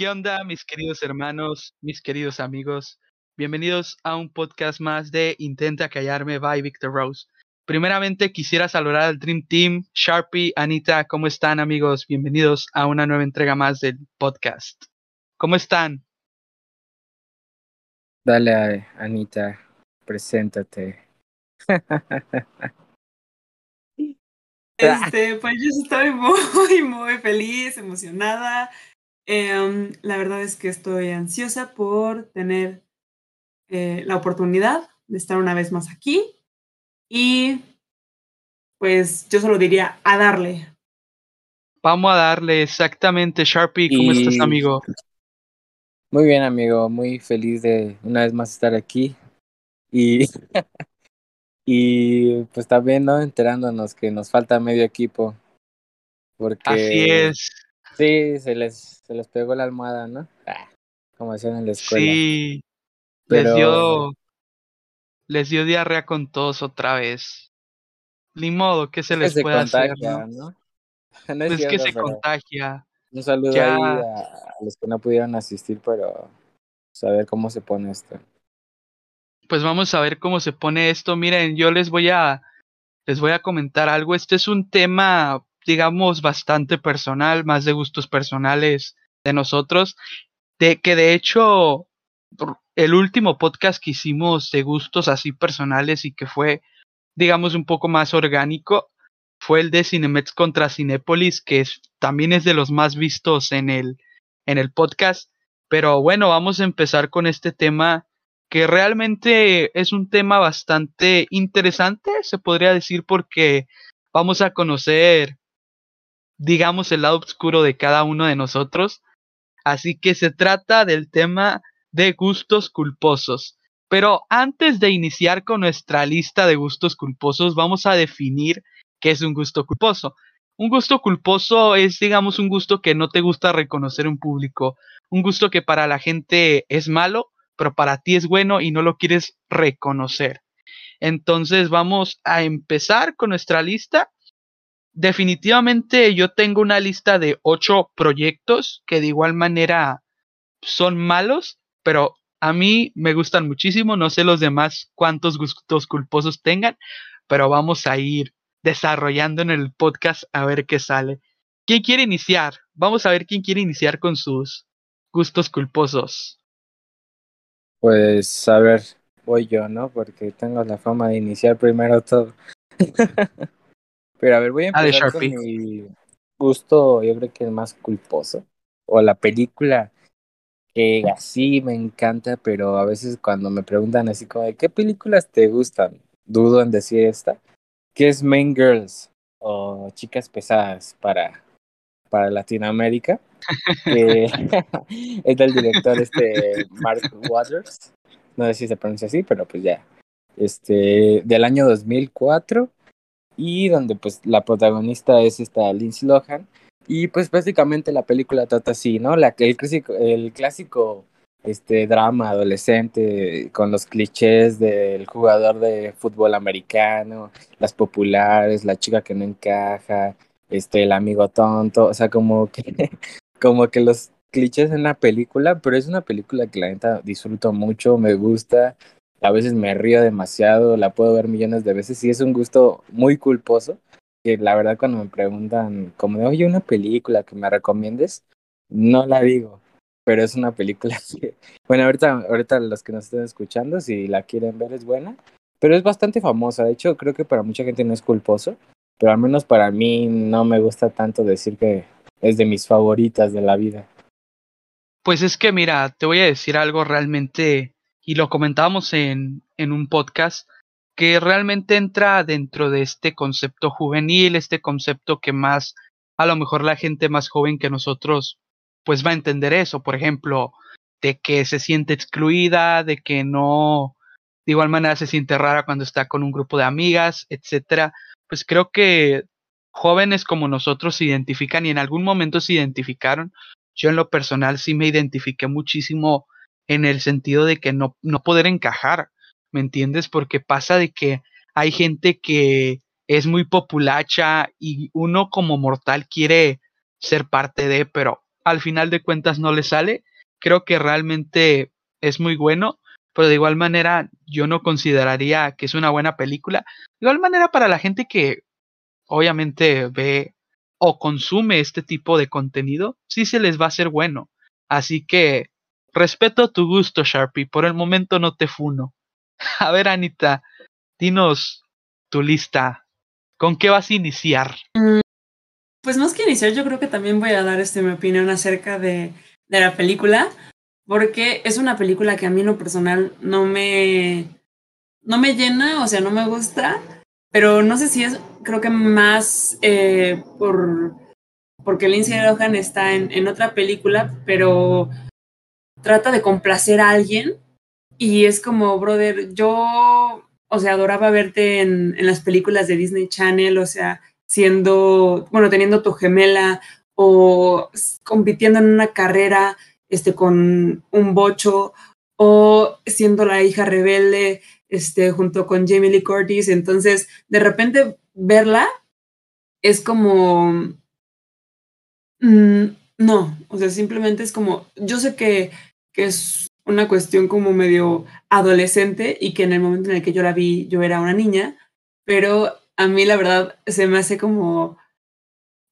¿Qué onda, mis queridos hermanos, mis queridos amigos? Bienvenidos a un podcast más de Intenta Callarme by Victor Rose. Primeramente quisiera saludar al Dream Team, Sharpie, Anita, ¿cómo están amigos? Bienvenidos a una nueva entrega más del podcast. ¿Cómo están? Dale, Anita, preséntate. Este, pues yo estoy muy, muy feliz, emocionada. Em, la verdad es que estoy ansiosa por tener eh, la oportunidad de estar una vez más aquí. Y pues yo solo diría a darle. Vamos a darle exactamente, Sharpie. ¿Cómo estás, amigo? Muy bien, amigo, muy feliz de una vez más estar aquí. Y, y pues también, ¿no? Enterándonos que nos falta medio equipo. Porque Así es. Sí, se les, se les pegó la almohada, ¿no? Ah, como decían en la escuela. Sí. Pero- Les dio. Les dio diarrea con tos otra vez. Ni modo, ¿qué se Es les que se puede hacer? contagia, ¿no? ¿no? No es Pues que se contagia. un saludo ya- ahí a, a los que no pudieron asistir, pero saber cómo se pone esto. Pues vamos a ver cómo se pone esto. Miren, yo les voy a les voy a comentar algo. Este es un tema, digamos, bastante personal, más de gustos personales de nosotros, de que de hecho el último podcast que hicimos de gustos así personales y que fue, digamos, un poco más orgánico, fue el de Cinemex contra Cinépolis, que es, también es de los más vistos en el, en el podcast. Pero bueno, vamos a empezar con este tema que realmente es un tema bastante interesante, se podría decir, porque vamos a conocer, digamos, el lado oscuro de cada uno de nosotros. Así que se trata del tema de gustos culposos. Pero antes de iniciar con nuestra lista de gustos culposos, vamos a definir qué es un gusto culposo. Un gusto culposo es, digamos, un gusto que no te gusta reconocer en público, un gusto que para la gente es malo, pero para ti es bueno y no lo quieres reconocer. Entonces vamos a empezar con nuestra lista. Definitivamente yo tengo una lista de ocho proyectos que de igual manera son malos, pero a mí me gustan muchísimo. No sé los demás cuántos gustos culposos tengan, pero vamos a ir desarrollando en el podcast a ver qué sale. ¿Quién quiere iniciar? Vamos a ver quién quiere iniciar con sus gustos culposos. Pues a ver, voy yo, ¿no? Porque tengo la fama de iniciar primero todo. Pero a ver, voy a Dale, empezar con mi gusto, yo creo que el más culposo. O la película que así me encanta, pero a veces cuando me preguntan así como de qué películas te gustan, dudo en decir esta, que es Main Girls o Chicas Pesadas para, para Latinoamérica. que es del director este Mark Waters. No sé si se pronuncia así, pero pues ya. Este, del año 2004 y donde pues la protagonista es esta Lindsay Lohan y pues básicamente la película trata así, ¿no? La, el clásico, el clásico este drama adolescente con los clichés del jugador de fútbol americano, las populares, la chica que no encaja, este el amigo tonto, o sea, como que como que los clichés en la película, pero es una película que la neta disfruto mucho, me gusta, a veces me río demasiado, la puedo ver millones de veces y es un gusto muy culposo, que la verdad cuando me preguntan como de, oye, una película que me recomiendes, no la digo, pero es una película que, bueno, ahorita, ahorita los que nos estén escuchando, si la quieren ver es buena, pero es bastante famosa, de hecho creo que para mucha gente no es culposo, pero al menos para mí no me gusta tanto decir que es de mis favoritas de la vida. Pues es que mira, te voy a decir algo realmente, y lo comentábamos en, en un podcast, que realmente entra dentro de este concepto juvenil, este concepto que más, a lo mejor la gente más joven que nosotros, pues va a entender eso, por ejemplo, de que se siente excluida, de que no, de igual manera se siente rara cuando está con un grupo de amigas, etcétera. Pues creo que jóvenes como nosotros se identifican y en algún momento se identificaron yo en lo personal sí me identifiqué muchísimo en el sentido de que no, no poder encajar, ¿me entiendes? Porque pasa de que hay gente que es muy populacha y uno como mortal quiere ser parte de, pero al final de cuentas no le sale. Creo que realmente es muy bueno, pero de igual manera yo no consideraría que es una buena película. De igual manera para la gente que obviamente ve o consume este tipo de contenido, sí se les va a hacer bueno. Así que respeto tu gusto, Sharpie. Por el momento no te funo. A ver, Anita, dinos tu lista. ¿Con qué vas a iniciar? Mm, pues más que iniciar, yo creo que también voy a dar este, mi opinión acerca de, de la película, porque es una película que a mí en lo personal no me, no me llena, o sea, no me gusta, pero no sé si es, creo que más eh, por porque Lindsay Lohan está en, en otra película, pero trata de complacer a alguien y es como, brother, yo, o sea, adoraba verte en, en las películas de Disney Channel, o sea, siendo, bueno, teniendo tu gemela o compitiendo en una carrera este, con un bocho o siendo la hija rebelde este, junto con Jamie Lee Curtis. Entonces, de repente verla es como... Mm, no, o sea, simplemente es como, yo sé que, que es una cuestión como medio adolescente y que en el momento en el que yo la vi yo era una niña, pero a mí la verdad se me hace como,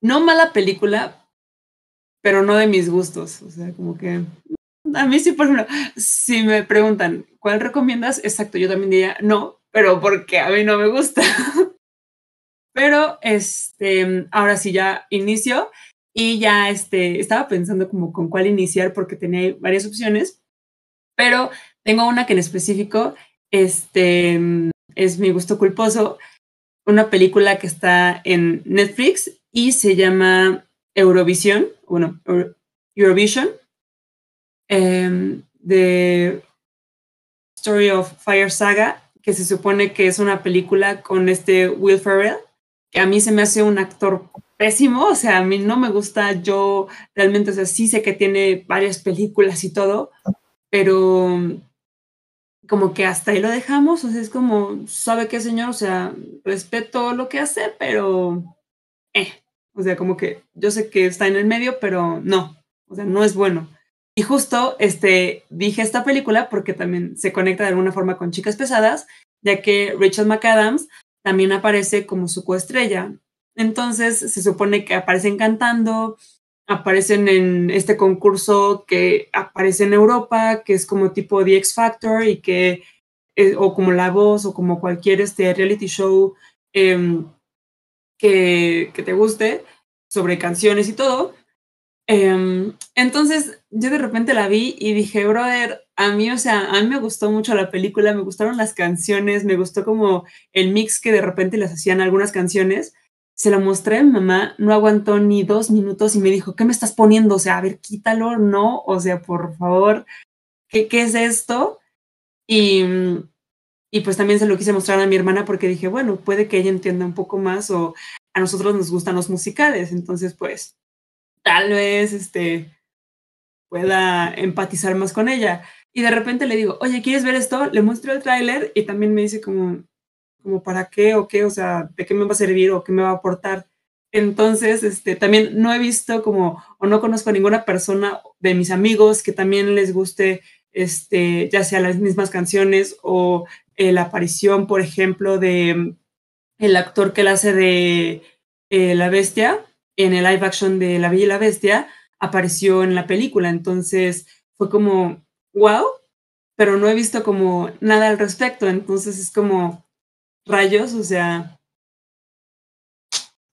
no mala película, pero no de mis gustos. O sea, como que a mí sí, por ejemplo, si me preguntan, ¿cuál recomiendas? Exacto, yo también diría no, pero porque a mí no me gusta. pero este, ahora sí ya inicio y ya este, estaba pensando como con cuál iniciar porque tenía varias opciones, pero tengo una que en específico este, es mi gusto culposo una película que está en Netflix y se llama Eurovisión, bueno, Eurovision, um, The Story of Fire Saga, que se supone que es una película con este Will Ferrell, que a mí se me hace un actor pésimo, o sea, a mí no me gusta, yo realmente, o sea, sí sé que tiene varias películas y todo, pero como que hasta ahí lo dejamos, o sea, es como, ¿sabe qué, señor? O sea, respeto lo que hace, pero, eh, o sea, como que yo sé que está en el medio, pero no, o sea, no es bueno. Y justo, este, dije esta película porque también se conecta de alguna forma con Chicas Pesadas, ya que Rachel McAdams también aparece como su coestrella. Entonces, se supone que aparecen cantando, aparecen en este concurso que aparece en Europa, que es como tipo The X Factor y que, eh, o como La Voz o como cualquier este reality show eh, que, que, te guste sobre canciones y todo. Eh, entonces yo de repente la vi y dije, brother, a mí, o sea, a mí me gustó mucho la película, me gustaron las canciones, me gustó como el mix que de repente les hacían algunas canciones se lo mostré mi mamá, no aguantó ni dos minutos y me dijo, ¿qué me estás poniendo? O sea, a ver, quítalo, no, o sea, por favor, ¿qué, qué es esto? Y, y pues también se lo quise mostrar a mi hermana porque dije, bueno, puede que ella entienda un poco más o a nosotros nos gustan los musicales, entonces pues tal vez este pueda empatizar más con ella. Y de repente le digo, oye, ¿quieres ver esto? Le muestro el tráiler y también me dice como, como para qué o qué, o sea, de qué me va a servir o qué me va a aportar. Entonces, este, también no he visto como, o no conozco a ninguna persona de mis amigos que también les guste, este, ya sea las mismas canciones o eh, la aparición, por ejemplo, de el actor que la hace de eh, La Bestia, en el live action de La Bella y la Bestia, apareció en la película. Entonces, fue como, wow, pero no he visto como nada al respecto. Entonces, es como, rayos, o sea,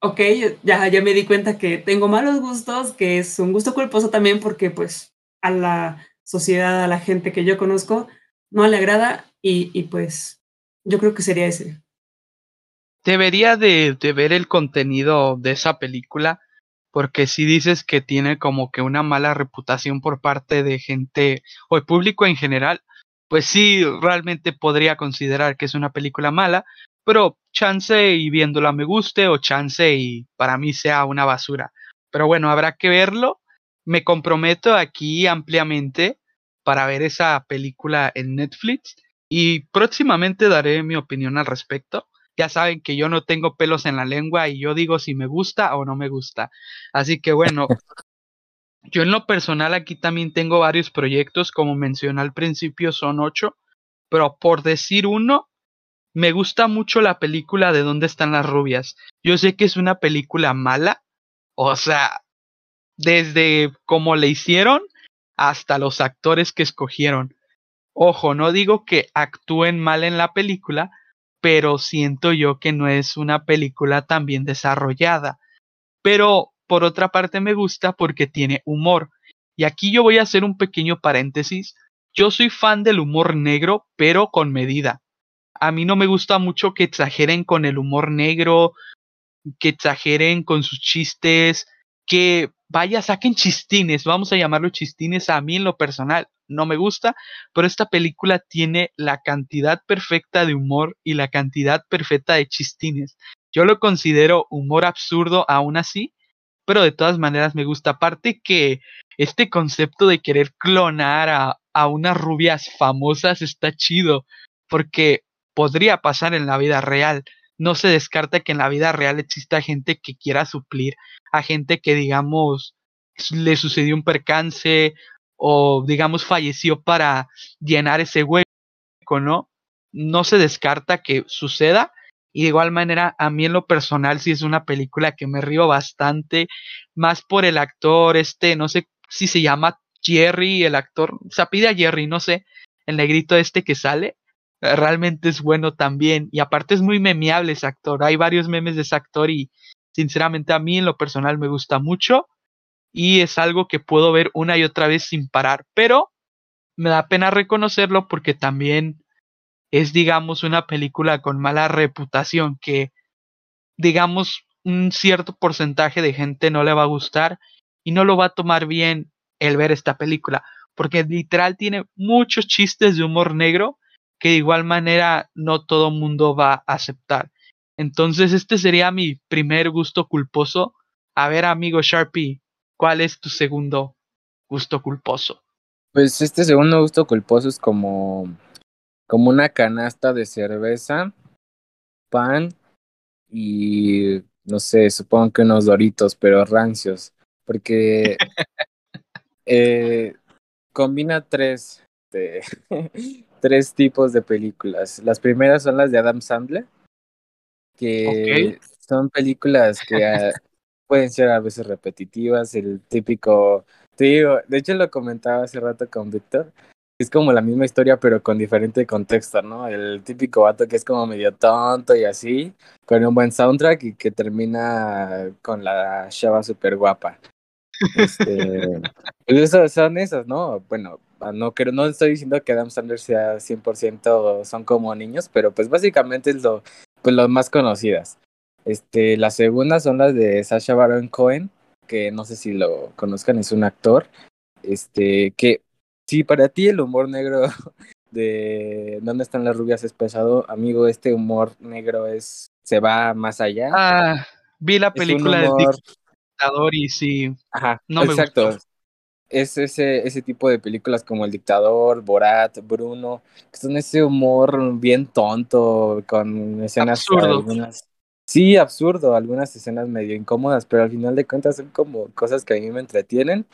ok, ya, ya me di cuenta que tengo malos gustos, que es un gusto culposo también porque pues a la sociedad, a la gente que yo conozco, no le agrada y, y pues yo creo que sería ese. Debería de, de, ver el contenido de esa película porque si dices que tiene como que una mala reputación por parte de gente o el público en general, pues sí, realmente podría considerar que es una película mala, pero chance y viéndola me guste o chance y para mí sea una basura. Pero bueno, habrá que verlo. Me comprometo aquí ampliamente para ver esa película en Netflix y próximamente daré mi opinión al respecto. Ya saben que yo no tengo pelos en la lengua y yo digo si me gusta o no me gusta. Así que bueno, Yo en lo personal aquí también tengo varios proyectos, como mencioné al principio son ocho, pero por decir uno, me gusta mucho la película de dónde están las rubias. Yo sé que es una película mala, o sea, desde cómo le hicieron hasta los actores que escogieron. Ojo, no digo que actúen mal en la película, pero siento yo que no es una película tan bien desarrollada. Pero por otra parte me gusta porque tiene humor. Y aquí yo voy a hacer un pequeño paréntesis. Yo soy fan del humor negro, pero con medida. A mí no me gusta mucho que exageren con el humor negro, que exageren con sus chistes, que vaya, saquen chistines, vamos a llamarlo chistines a mí en lo personal, no me gusta, pero esta película tiene la cantidad perfecta de humor y la cantidad perfecta de chistines. Yo lo considero humor absurdo aún así, pero de todas maneras me gusta. Aparte que este concepto de querer clonar a, a unas rubias famosas está chido, porque podría pasar en la vida real. No se descarta que en la vida real exista gente que quiera suplir a gente que, digamos, le sucedió un percance o, digamos, falleció para llenar ese hueco, ¿no? No se descarta que suceda. Y de igual manera, a mí en lo personal sí es una película que me río bastante, más por el actor, este, no sé si se llama Jerry, el actor, se pide a Jerry, no sé, el negrito este que sale, realmente es bueno también. Y aparte es muy memeable ese actor. Hay varios memes de ese actor y sinceramente a mí en lo personal me gusta mucho y es algo que puedo ver una y otra vez sin parar, pero me da pena reconocerlo porque también es, digamos, una película con mala reputación que, digamos, un cierto porcentaje de gente no le va a gustar y no lo va a tomar bien el ver esta película, porque literal tiene muchos chistes de humor negro que de igual manera no todo mundo va a aceptar. Entonces, este sería mi primer gusto culposo. A ver, amigo Sharpie, ¿cuál es tu segundo gusto culposo? Pues este segundo gusto culposo es como, como una canasta de cerveza, pan y no sé, supongo que unos doritos, pero rancios. Porque eh, combina tres, este, tres tipos de películas. Las primeras son las de Adam Sandler que son películas que ah, pueden ser a veces repetitivas, el típico, te digo, de hecho lo comentaba hace rato con Víctor, es como la misma historia pero con diferente contexto, ¿no? El típico vato que es como medio tonto y así, con un buen soundtrack y que termina con la chava súper guapa. Este, pues son esas, ¿no? Bueno, no, no estoy diciendo que Adam Sandler sea 100% son como niños, pero pues básicamente es lo, pues las más conocidas. Este, las segundas son las de Sasha Baron Cohen, que no sé si lo conozcan, es un actor. Este, que si para ti el humor negro de ¿Dónde están las rubias es pesado? Amigo, este humor negro es se va más allá. Ah, vi la película de dictador y sí. Ajá, no exacto. Me Es ese, ese tipo de películas como El Dictador, Borat, Bruno, que son ese humor bien tonto, con escenas algunas. Sí, absurdo, algunas escenas medio incómodas, pero al final de cuentas son como cosas que a mí me entretienen.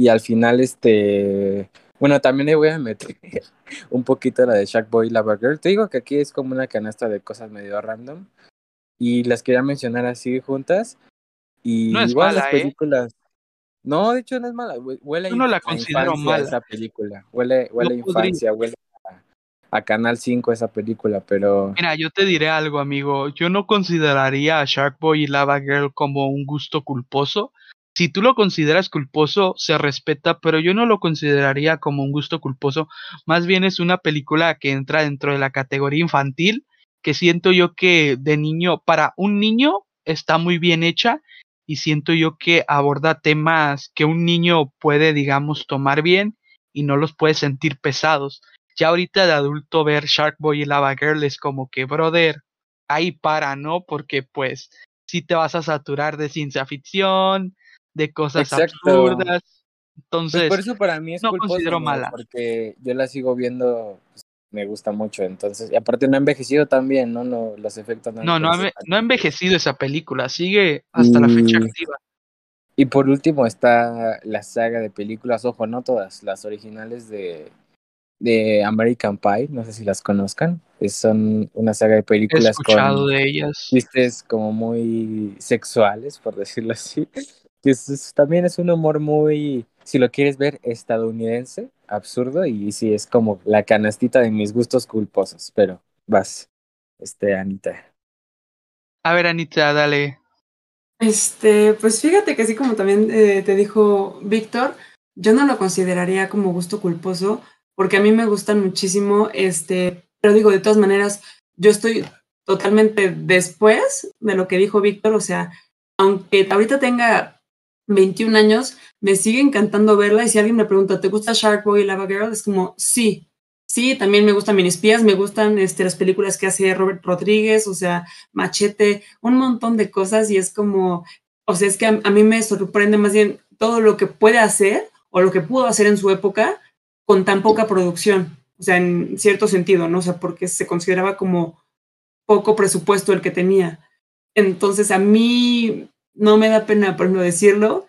Y al final, este. Bueno, también le voy a meter un poquito la de Boy y Lava Girl. Te digo que aquí es como una canasta de cosas medio random. Y las quería mencionar así juntas. Y no es igual mala, las ¿eh? películas. No, de hecho no es mala. Huele Yo no la a considero mala. esa película. Huele, huele a podría- infancia, huele a, a Canal 5 esa película, pero Mira, yo te diré algo, amigo. Yo no consideraría a Sharkboy y Lava Girl como un gusto culposo. Si tú lo consideras culposo, se respeta, pero yo no lo consideraría como un gusto culposo. Más bien es una película que entra dentro de la categoría infantil, que siento yo que de niño, para un niño, está muy bien hecha y siento yo que aborda temas que un niño puede, digamos, tomar bien y no los puede sentir pesados. Ya ahorita de adulto ver Sharkboy y Lava Girl es como que, brother, ahí para, ¿no? Porque pues si te vas a saturar de ciencia ficción, de cosas Exacto. absurdas. pues Entonces, por eso para mí es no considero mala. porque yo la sigo viendo, pues, me gusta mucho, entonces, y aparte no ha envejecido también, ¿no? no los efectos no, no, no, ha, envejecido no ha envejecido esa película, sigue hasta la fecha Y- activa. Y por último está la saga de películas, ojo, no todas, las originales de, de American Pie, no sé si las conozcan, son una saga de películas He escuchado con de ellas. chistes como muy sexuales, por decirlo así. Que es- es- también es un humor muy, si lo quieres ver, estadounidense, absurdo, y sí, es como la canastita de mis gustos culposos, pero vas, este, Anita. A ver, Anita, dale. Este, pues fíjate que así como también eh, te dijo Víctor, yo no lo consideraría como gusto culposo, porque a mí me gustan muchísimo, este, pero digo, de todas maneras, yo estoy totalmente después de lo que dijo Víctor, o sea, aunque ahorita tenga 21 años, me sigue encantando verla y si alguien me pregunta, ¿te gusta Shark Boy y Lava Girl? Es como, sí, sí, también me gustan Minispías, me gustan este, las películas que hace Robert Rodríguez, o sea, Machete, un montón de cosas y es como, o sea, es que a, a mí me sorprende más bien todo lo que puede hacer o lo que pudo hacer en su época con tan poca producción, o sea, en cierto sentido, ¿no? O sea, porque se consideraba como poco presupuesto el que tenía. Entonces, a mí no me da pena, por ejemplo, decirlo,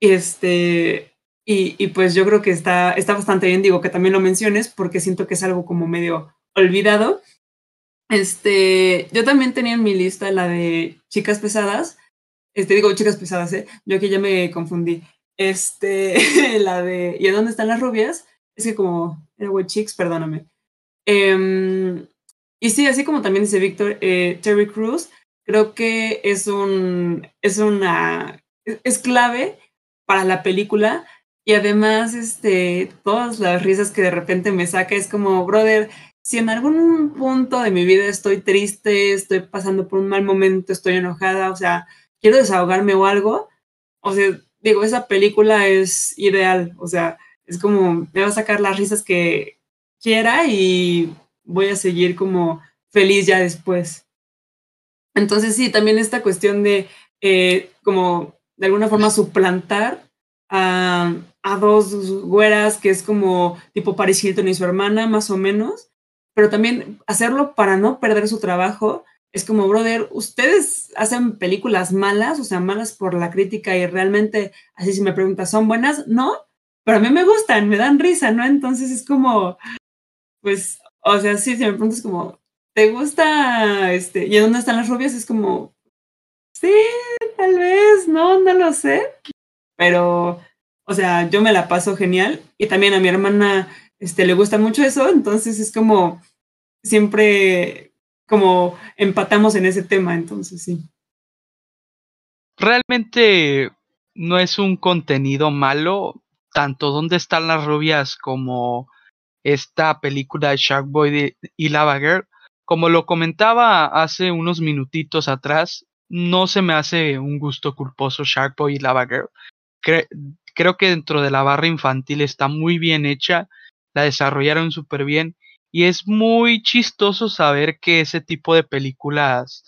este, y, y pues yo creo que está, está bastante bien, digo, que también lo menciones, porque siento que es algo como medio olvidado. Este, yo también tenía en mi lista la de chicas pesadas, este, digo chicas pesadas, ¿eh? Yo aquí ya me confundí. Este, la de ¿Y en dónde están las rubias? Es que como era güey chicks, perdóname. Em, y sí, así como también dice Víctor, eh, Terry Crews, creo que es un, es una, es, clave para la película y además, este, todas las risas que de repente me saca es como, brother, si en algún punto de mi vida estoy triste, estoy pasando por un mal momento, estoy enojada, o sea, quiero desahogarme o algo, o sea, digo, esa película es ideal, o sea, es como, me va a sacar las risas que quiera y voy a seguir como feliz ya después. Entonces sí, también esta cuestión de eh, como de alguna forma suplantar a, dos güeras que es como tipo Paris Hilton y su hermana, más o menos, pero también hacerlo para no perder su trabajo. Es como, brother, ustedes hacen películas malas, o sea, malas por la crítica y realmente, así si me preguntas, ¿son buenas? No, pero a mí me gustan, me dan risa, ¿no? Entonces es como, pues, o sea, sí, si me preguntas como, ¿te gusta este? ¿Y dónde están las rubias? Es como, sí, tal vez, no, no lo sé. Pero, o sea, yo me la paso genial. Y también a mi hermana este, le gusta mucho eso. Entonces es como, siempre, como empatamos en ese tema. Entonces sí. Realmente no es un contenido malo, tanto dónde están las rubias como esta película de Shark Boy de, y Lava Girl. Como lo comentaba hace unos minutitos atrás, no se me hace un gusto culposo Shark Boy y Lava Girl. Cre creo que dentro de la barra infantil está muy bien hecha, la desarrollaron súper bien y es muy chistoso saber que ese tipo de películas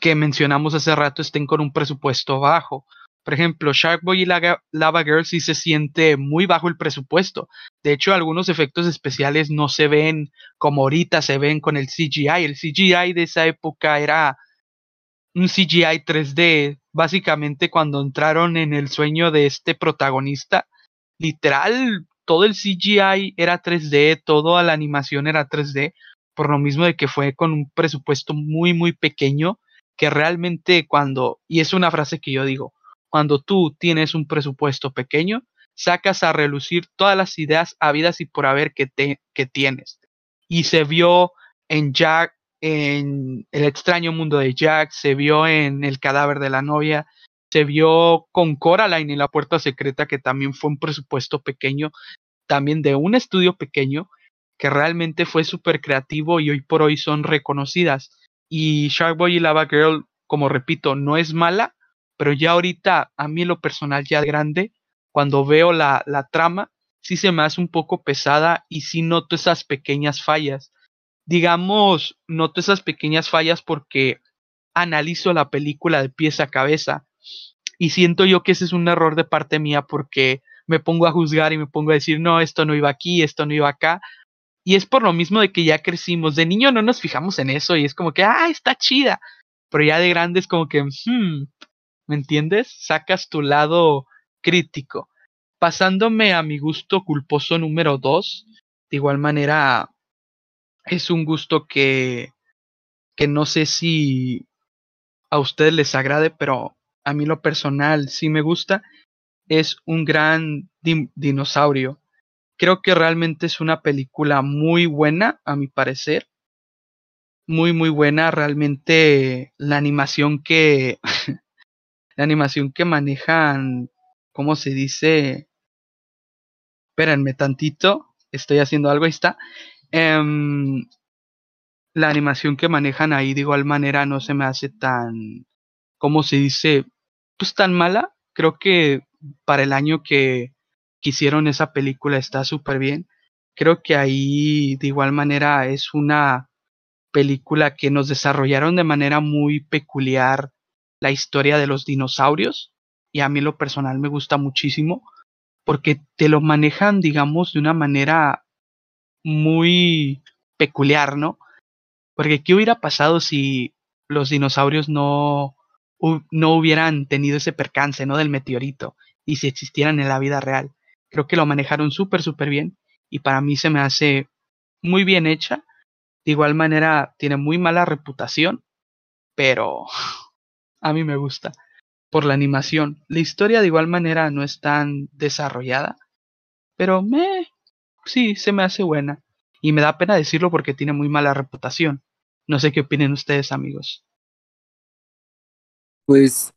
que mencionamos hace rato estén con un presupuesto bajo. Por ejemplo, Shark Boy y Lava Girl sí se siente muy bajo el presupuesto. De hecho, algunos efectos especiales no se ven como ahorita se ven con el CGI. El CGI de esa época era un CGI 3D. Básicamente, cuando entraron en el sueño de este protagonista, literal, todo el CGI era 3D, toda la animación era 3D, por lo mismo de que fue con un presupuesto muy, muy pequeño, que realmente cuando, y es una frase que yo digo, cuando tú tienes un presupuesto pequeño, sacas a relucir todas las ideas habidas y por haber que, te, que tienes. Y se vio en Jack, en El extraño mundo de Jack, se vio en El cadáver de la novia, se vio con Coraline en La puerta secreta, que también fue un presupuesto pequeño, también de un estudio pequeño, que realmente fue súper creativo y hoy por hoy son reconocidas. Y Sharkboy y Lava Girl, como repito, no es mala, pero ya ahorita, a mí lo personal ya grande, cuando veo la, la trama, sí se me hace un poco pesada y sí noto esas pequeñas fallas. Digamos, noto esas pequeñas fallas porque analizo la película de pies a cabeza y siento yo que ese es un error de parte mía porque me pongo a juzgar y me pongo a decir, no, esto no iba aquí, esto no iba acá. Y es por lo mismo de que ya crecimos. De niño no nos fijamos en eso y es como que, ah, está chida. Pero ya de grande es como que, hmm, ¿me entiendes? Sacas tu lado crítico. Pasándome a mi gusto culposo número 2, de igual manera es un gusto que, que no sé si a ustedes les agrade, pero a mí lo personal sí me gusta. Es un gran dinosaurio. Creo que realmente es una película muy buena, a mi parecer. Muy, muy buena. Realmente la animación que. la animación que manejan. ¿Cómo se dice? Espérenme tantito. Estoy haciendo algo. Ahí está. Em, la animación que manejan ahí de igual manera no se me hace tan. ¿Cómo se dice? Pues tan mala. Creo que para el año que que hicieron esa película está súper bien. Creo que ahí de igual manera es una película que nos desarrollaron de manera muy peculiar la historia de los dinosaurios y a mí lo personal me gusta muchísimo porque te lo manejan digamos de una manera muy peculiar, ¿no? Porque ¿qué hubiera pasado si los dinosaurios no, no hubieran tenido ese percance, ¿no? Del meteorito y si existieran en la vida real. Creo que lo manejaron súper, súper bien y para mí se me hace muy bien hecha. De igual manera, tiene muy mala reputación, pero a mí me gusta por la animación. La historia de igual manera no es tan desarrollada, pero me sí se me hace buena y me da pena decirlo porque tiene muy mala reputación. No sé qué opinen ustedes, amigos. Pues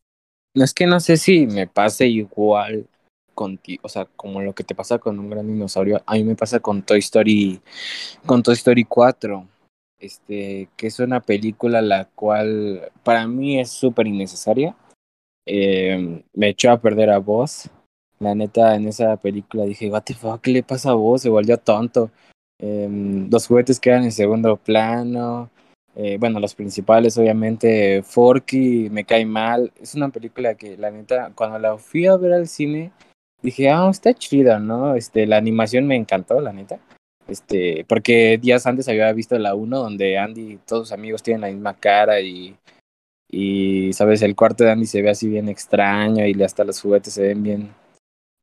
no es que no sé si me pase igual o sea, como lo que te pasa con un gran dinosaurio, a mí me pasa con Toy Story, con Toy Story 4, este, que es una película la cual para mí es súper innecesaria. Eh, me echó a perder a Buzz. La neta, en esa película dije, what the fuck, ¿qué le pasa a Buzz? Se volvió tonto. Eh, los juguetes quedan en segundo plano. Eh, bueno, los principales, obviamente, Forky me cae mal. Es una película que, la neta, cuando la fui a ver al cine, dije, ah, está chida, ¿no? Este, la animación me encantó, la neta. Este, porque días antes había visto la 1 donde Andy y todos sus amigos tienen la misma cara y, y, sabes, el cuarto de Andy se ve así bien extraño y hasta los juguetes se ven bien,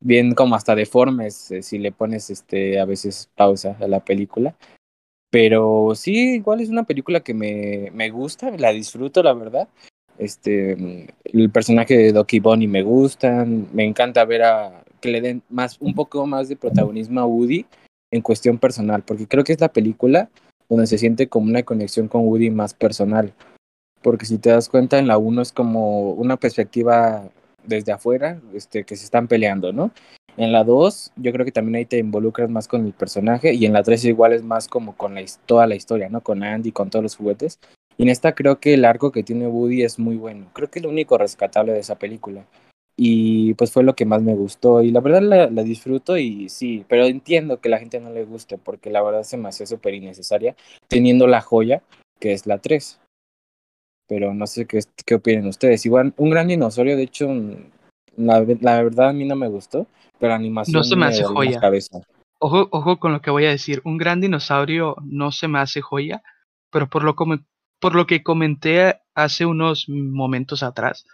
bien como hasta deformes eh, si le pones este, a veces pausa a la película. Pero sí, igual es una película que me, me gusta, la disfruto, la verdad. Este, el personaje de Doki Bonnie me gustan, me encanta ver a que le den más, un poco más de protagonismo a Woody en cuestión personal, porque creo que es la película donde se siente como una conexión con Woody más personal. Porque si te das cuenta, en la 1 es como una perspectiva desde afuera, este, que se están peleando, ¿no? En la 2, yo creo que también ahí te involucras más con el personaje, y en la 3 igual es más como con la, toda la historia, ¿no? Con Andy, con todos los juguetes. Y en esta creo que el arco que tiene Woody es muy bueno. Creo que es lo único rescatable de esa película y pues fue lo que más me gustó y la verdad la, la, disfruto y sí, pero entiendo que la gente no le guste porque la verdad se me hace súper innecesaria teniendo la joya que es la 3. Pero no sé qué, qué opinan ustedes. Igual, un gran dinosaurio, de hecho, la, la verdad a mí no me gustó, pero animación no se me, hace joya. Ojo, ojo con lo que voy a decir. Un gran dinosaurio no se me hace joya, pero por lo, por lo que comenté hace unos momentos atrás,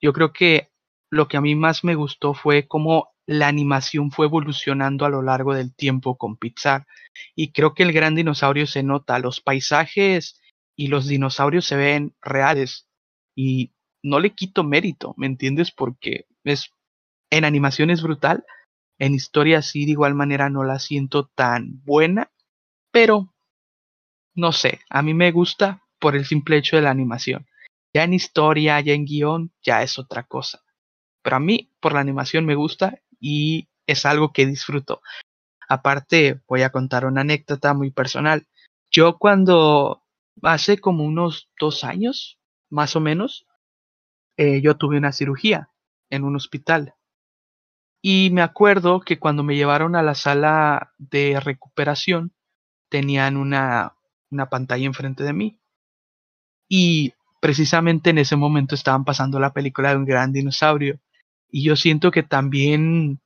yo creo que lo que a mí más me gustó fue cómo la animación fue evolucionando a lo largo del tiempo con Pixar. Y creo que el gran dinosaurio se nota, los paisajes y los dinosaurios se ven reales. Y no le quito mérito, ¿me entiendes? Porque es en animación es brutal, en historia sí de igual manera no la siento tan buena, pero no sé, a mí me gusta por el simple hecho de la animación. Ya en historia, ya en guion, ya es otra cosa. Pero a mí, por la animación, me gusta y es algo que disfruto. Aparte, voy a contar una anécdota muy personal. Yo cuando hace como unos dos años, más o menos, eh, yo tuve una cirugía en un hospital. Y me acuerdo que cuando me llevaron a la sala de recuperación, tenían una, una pantalla enfrente de mí. Y precisamente en ese momento estaban pasando la película de un gran dinosaurio. Y yo siento que también,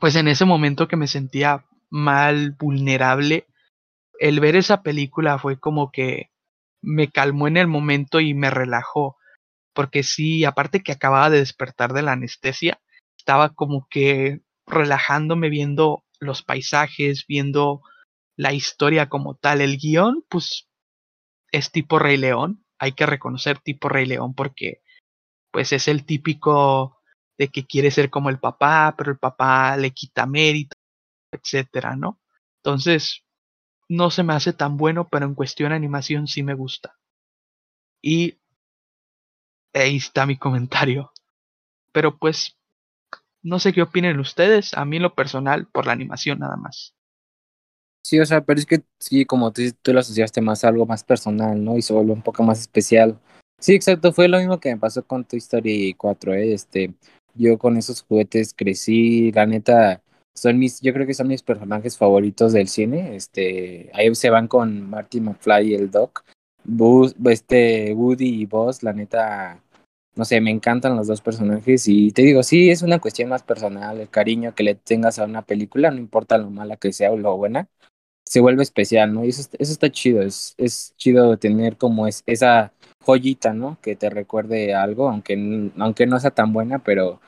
pues en ese momento que me sentía mal, vulnerable, el ver esa película fue como que me calmó en el momento y me relajó. porque sí, aparte que acababa de despertar de la anestesia, estaba como que relajándome viendo los paisajes, viendo la historia como tal. El guion, pues, es tipo Rey León, hay que reconocer tipo Rey León porque, pues, es el típico de que quiere ser como el papá, pero el papá le quita mérito, etcétera, ¿no? Entonces, no se me hace tan bueno, pero en cuestión de animación sí me gusta. Y ahí está mi comentario. Pero pues, no sé qué opinen ustedes, a mí lo personal, por la animación nada más. Sí, o sea, pero es que sí, como tú, tú lo asociaste más a algo más personal, ¿no? Y se vuelve un poco más especial. Sí, exacto, fue lo mismo que me pasó con Toy Story 4, ¿eh? Este, yo con esos juguetes crecí, la neta, son mis, yo creo que son mis personajes favoritos del cine, este, ahí se van con Marty McFly y el Doc, Buzz, este, Woody y Buzz, la neta, no sé, me encantan los dos personajes y te digo, sí, es una cuestión más personal, el cariño que le tengas a una película, no importa lo mala que sea o lo buena, se vuelve especial, ¿no? Y eso, eso está chido, es, es chido tener como es, esa joyita, ¿no? Que te recuerde algo, aunque, aunque no sea tan buena, pero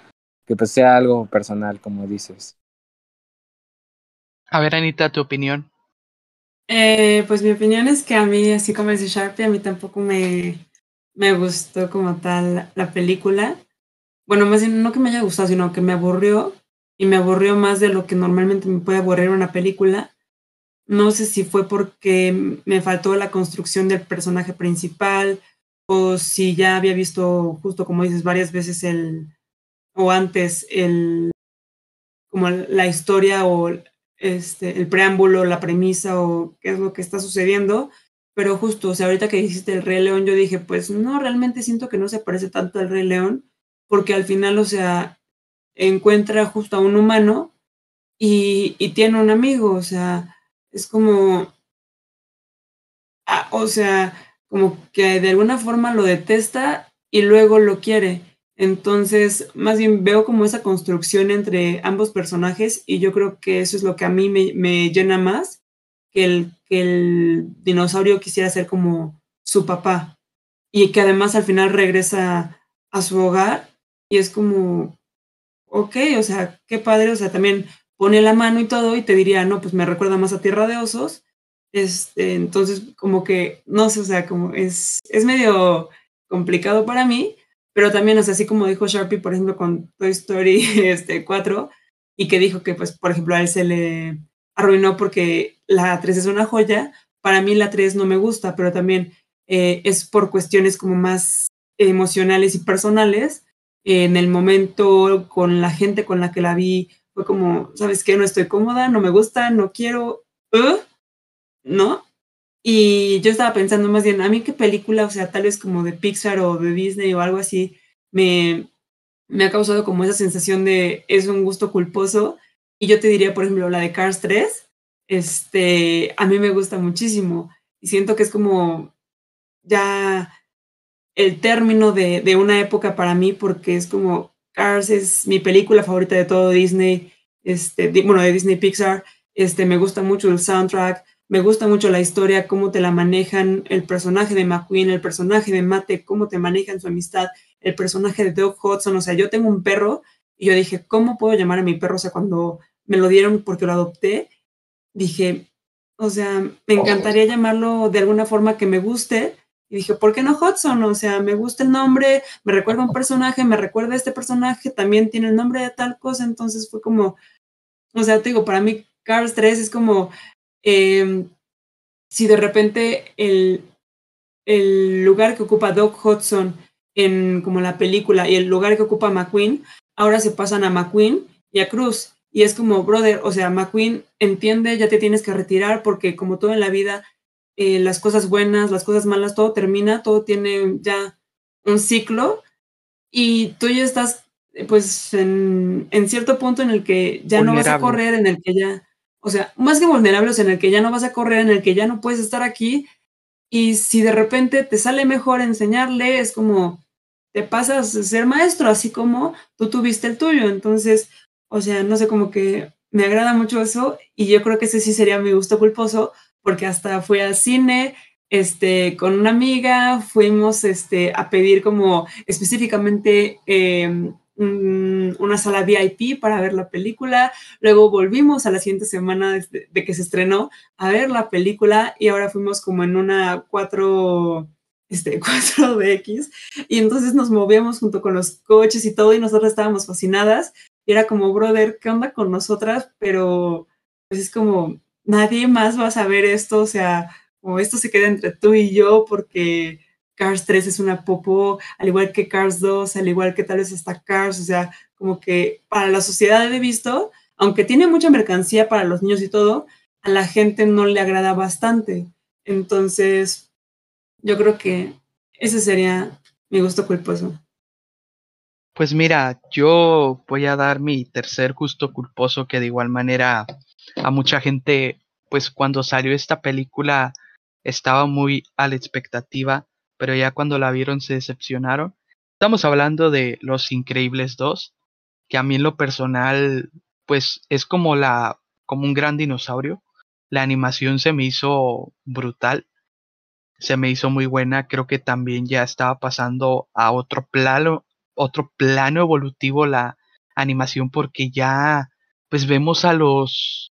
que pues sea algo personal, como dices. A ver, Anita, tu opinión. Eh, pues mi opinión es que a mí, así como dice Sharpie, a mí tampoco me, me gustó como tal la película. Bueno, más bien no que me haya gustado, sino que me aburrió y me aburrió más de lo que normalmente me puede aburrir una película. No sé si fue porque me faltó la construcción del personaje principal o si ya había visto, justo como dices, varias veces el, o antes, el, como la historia o este, el preámbulo, la premisa o qué es lo que está sucediendo. Pero justo, o sea, ahorita que dijiste el Rey León, yo dije, pues no, realmente siento que no se parece tanto al Rey León, porque al final, o sea, encuentra justo a un humano y, y tiene un amigo, o sea, es como, ah, o sea, como que de alguna forma lo detesta y luego lo quiere. Entonces, más bien veo como esa construcción entre ambos personajes y yo creo que eso es lo que a mí me, me llena más que el, el dinosaurio quisiera ser como su papá y que además al final regresa a su hogar y es como, ok, o sea, qué padre, o sea, también pone la mano y todo y te diría, no, pues me recuerda más a Tierra de Osos. Este, entonces, como que, no sé, o sea, como es, es medio complicado para mí, pero también, o así como dijo Sharpie, por ejemplo, con Toy Story este, 4, y que dijo que, pues, por ejemplo, a él se le arruinó porque la 3 es una joya, para mí la 3 no me gusta, pero también eh, es por cuestiones como más emocionales y personales. en el momento con la gente con la que la vi, fue como, ¿sabes qué? No estoy cómoda, no me gusta, no quiero, ¿uh? ¿no? Y yo estaba pensando más bien, a mí qué película, o sea, tal vez como de Pixar o de Disney o algo así, me, me ha causado como esa sensación de es un gusto culposo. Y yo te diría, por ejemplo, la de Cars 3, este, a mí me gusta muchísimo y siento que es como ya el término de, de una época para mí porque es como Cars es mi película favorita de todo Disney, este, bueno, de Disney Pixar, este, me gusta mucho el soundtrack, me gusta mucho la historia, cómo te la manejan, el personaje de McQueen, el personaje de Mate, cómo te manejan su amistad, el personaje de Doug Hudson, o sea, yo tengo un perro y yo dije, ¿cómo puedo llamar a mi perro? O sea, cuando me lo dieron porque lo adopté, dije, o sea, me encantaría llamarlo de alguna forma que me guste, y dije, ¿por qué no Hudson? O sea, me gusta el nombre, me recuerda a un personaje, me recuerda a este personaje, también tiene el nombre de tal cosa, entonces fue como, o sea, te digo, para mí Cars 3 es como, eh, si de repente el, el lugar que ocupa Doc Hudson en como la película y el lugar que ocupa McQueen, ahora se pasan a McQueen y a Cruz. Y es como, brother, o sea, McQueen entiende, ya te tienes que retirar porque como todo en la vida eh, las cosas buenas, las cosas malas, todo termina, todo tiene ya un ciclo y tú ya estás pues en, en cierto punto en el que ya no vas a correr, en el que ya, o sea, más que vulnerables, en el que ya no vas a correr, en el que ya no puedes estar aquí y si de repente te sale mejor enseñarle, es como te pasas a ser maestro, así como tú tuviste el tuyo, entonces, o sea, no sé, como que me agrada mucho eso y yo creo que ese sí sería mi gusto culposo porque hasta fui al cine, este, con una amiga fuimos este, a pedir como específicamente em, una sala VIP para ver la película. Luego volvimos a la siguiente semana de, que se estrenó a ver la película y ahora fuimos como en una 4 este, 4DX, y entonces nos movíamos junto con los coches y todo, y nosotros estábamos fascinadas, y era como, brother, ¿qué onda con nosotras? Pero pues es como, nadie más va a saber esto, o sea, como esto se queda entre tú y yo, porque Cars 3 es una popo, al igual que Cars 2, al igual que tal vez hasta Cars, o sea, como que para la sociedad he visto, aunque tiene mucha mercancía para los niños y todo, a la gente no le agrada bastante. Entonces, yo creo que ese sería mi gusto culposo. Pues mira, yo voy a dar mi tercer gusto culposo que de igual manera a mucha gente, pues cuando salió esta película estaba muy a la expectativa, pero ya cuando la vieron se decepcionaron. Estamos hablando de Los Increíbles 2, que a mí en lo personal, pues es como la, como un gran dinosaurio. La animación se me hizo brutal se me hizo muy buena. Creo que también ya estaba pasando a otro plano, otro plano evolutivo la animación porque ya pues vemos a los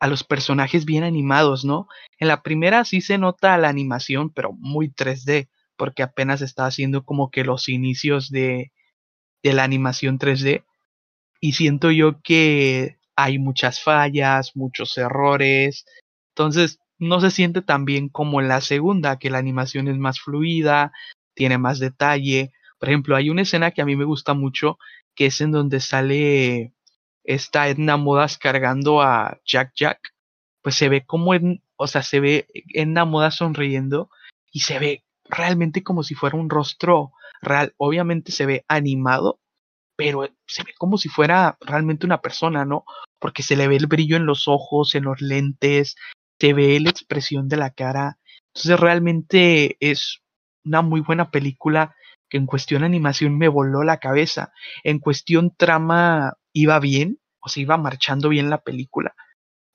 a los personajes bien animados, ¿no? En la primera sí se nota la animación, pero muy 3D, porque apenas está haciendo como que los inicios de, de la animación 3D. Y siento yo que hay muchas fallas, muchos errores. Entonces, no se siente tan bien como la segunda, que la animación es más fluida, tiene más detalle. Por ejemplo, hay una escena que a mí me gusta mucho, que es en donde sale esta Edna Modas cargando a Jack Jack. Pues se ve como, o sea, se ve Edna Modas sonriendo y se ve realmente como si fuera un rostro real. Obviamente se ve animado, pero se ve como si fuera realmente una persona, ¿no? Porque se le ve el brillo en los ojos, en los lentes, se ve la expresión de la cara. Entonces realmente es una muy buena película que en cuestión animación me voló la cabeza. En cuestión trama iba bien, o sea, iba marchando bien la película,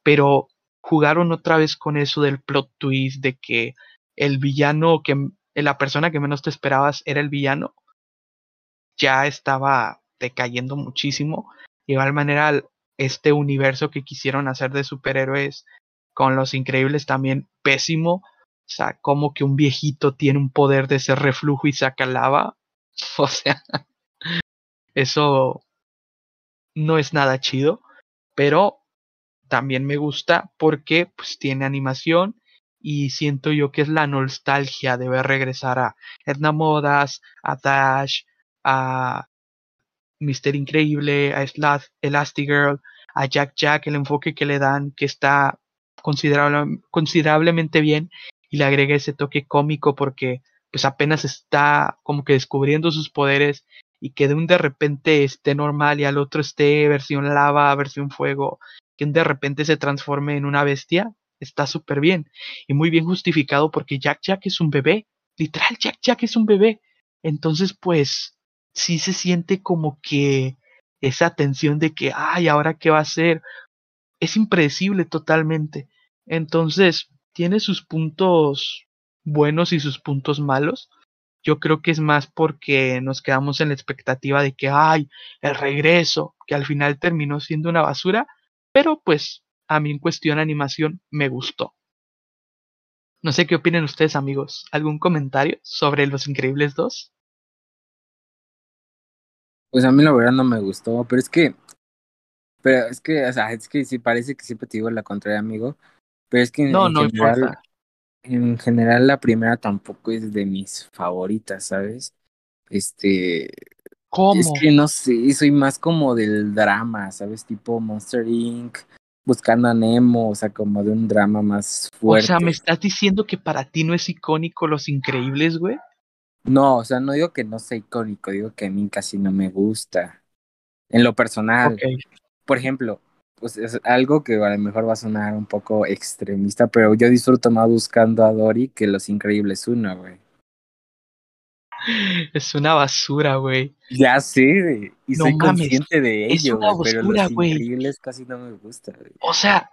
pero jugaron otra vez con eso del plot twist de que el villano, que la persona que menos te esperabas era el villano, ya estaba decayendo muchísimo. De igual manera, este universo que quisieron hacer de superhéroes con Los Increíbles también pésimo. O sea, como que un viejito tiene un poder de ser reflujo y saca lava. O sea, eso no es nada chido, pero también me gusta porque pues tiene animación y siento yo que es la nostalgia de ver regresar a Edna Modas, a Dash, a Mister Increíble, a Elastigirl, a Jack Jack, el enfoque que le dan que está considerable, considerablemente bien y le agregué ese toque cómico porque pues apenas está como que descubriendo sus poderes y que de un de repente esté normal y al otro esté versión lava, versión fuego, que de repente se transforme en una bestia, está súper bien y muy bien justificado porque Jack Jack es un bebé, literal Jack Jack es un bebé, entonces pues sí se siente como que esa tensión de que, ay, ahora qué va a hacer, es impredecible totalmente. Entonces, tiene sus puntos buenos y sus puntos malos. Yo creo que es más porque nos quedamos en la expectativa de que, ay, el regreso, que al final terminó siendo una basura, pero pues a mí en cuestión animación me gustó. No sé qué opinen ustedes amigos. ¿Algún comentario sobre Los Increíbles 2? Pues a mí la verdad no me gustó, pero es que pero es que, o sea, es que sí parece que siempre te digo la contraria, amigo. Pero es que en, no, no general, importa. en general la primera tampoco es de mis favoritas, ¿sabes? Este, ¿Cómo? es que no sé, soy más como del drama, ¿sabes? Tipo Monster Inc., buscando a Nemo, o sea, como de un drama más fuerte. O sea, ¿me estás diciendo que para ti no es icónico Los Increíbles, güey? No, o sea, no digo que no sea icónico, digo que a mí casi no me gusta. En lo personal. Por ejemplo, pues es algo que a lo mejor va a sonar un poco extremista, pero yo disfruto más buscando a Dory que Los Increíbles 1, güey. Es una basura, güey. Ya sé, güey. Y No soy mames, consciente de es ello, una güey, pero basura, Los güey. Increíbles casi no me gusta, güey. O sea,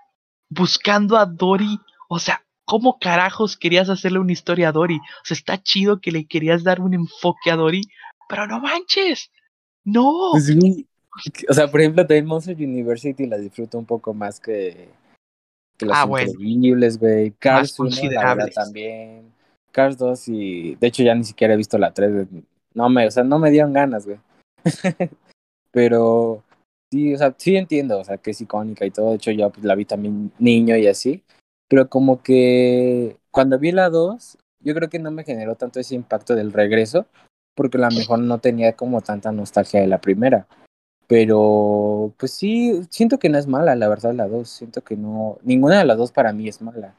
buscando a Dory, o sea, ¿Cómo carajos querías hacerle una historia a Dory? O sea, está chido que le querías dar un enfoque a Dory, pero no manches. No. Pues. O sea, por ejemplo, también Monster University la disfruto un poco más que, que Los Ah. Increíbles, güey. Cars 1, la verdad, también. Cars 2 y... De hecho, ya ni siquiera he visto la 3. güey. No me, o sea, no me dieron ganas, güey. Pero sí, o sea, sí entiendo, o sea, que es icónica y todo. De hecho, yo pues, la vi también niño y así. Pero como que cuando vi la 2, yo creo que no me generó tanto ese impacto del regreso, porque a lo mejor no tenía como tanta nostalgia de la primera. Pero, pues sí, siento que no es mala, la verdad, la 2. Siento que no, ninguna de las dos para mí es mala.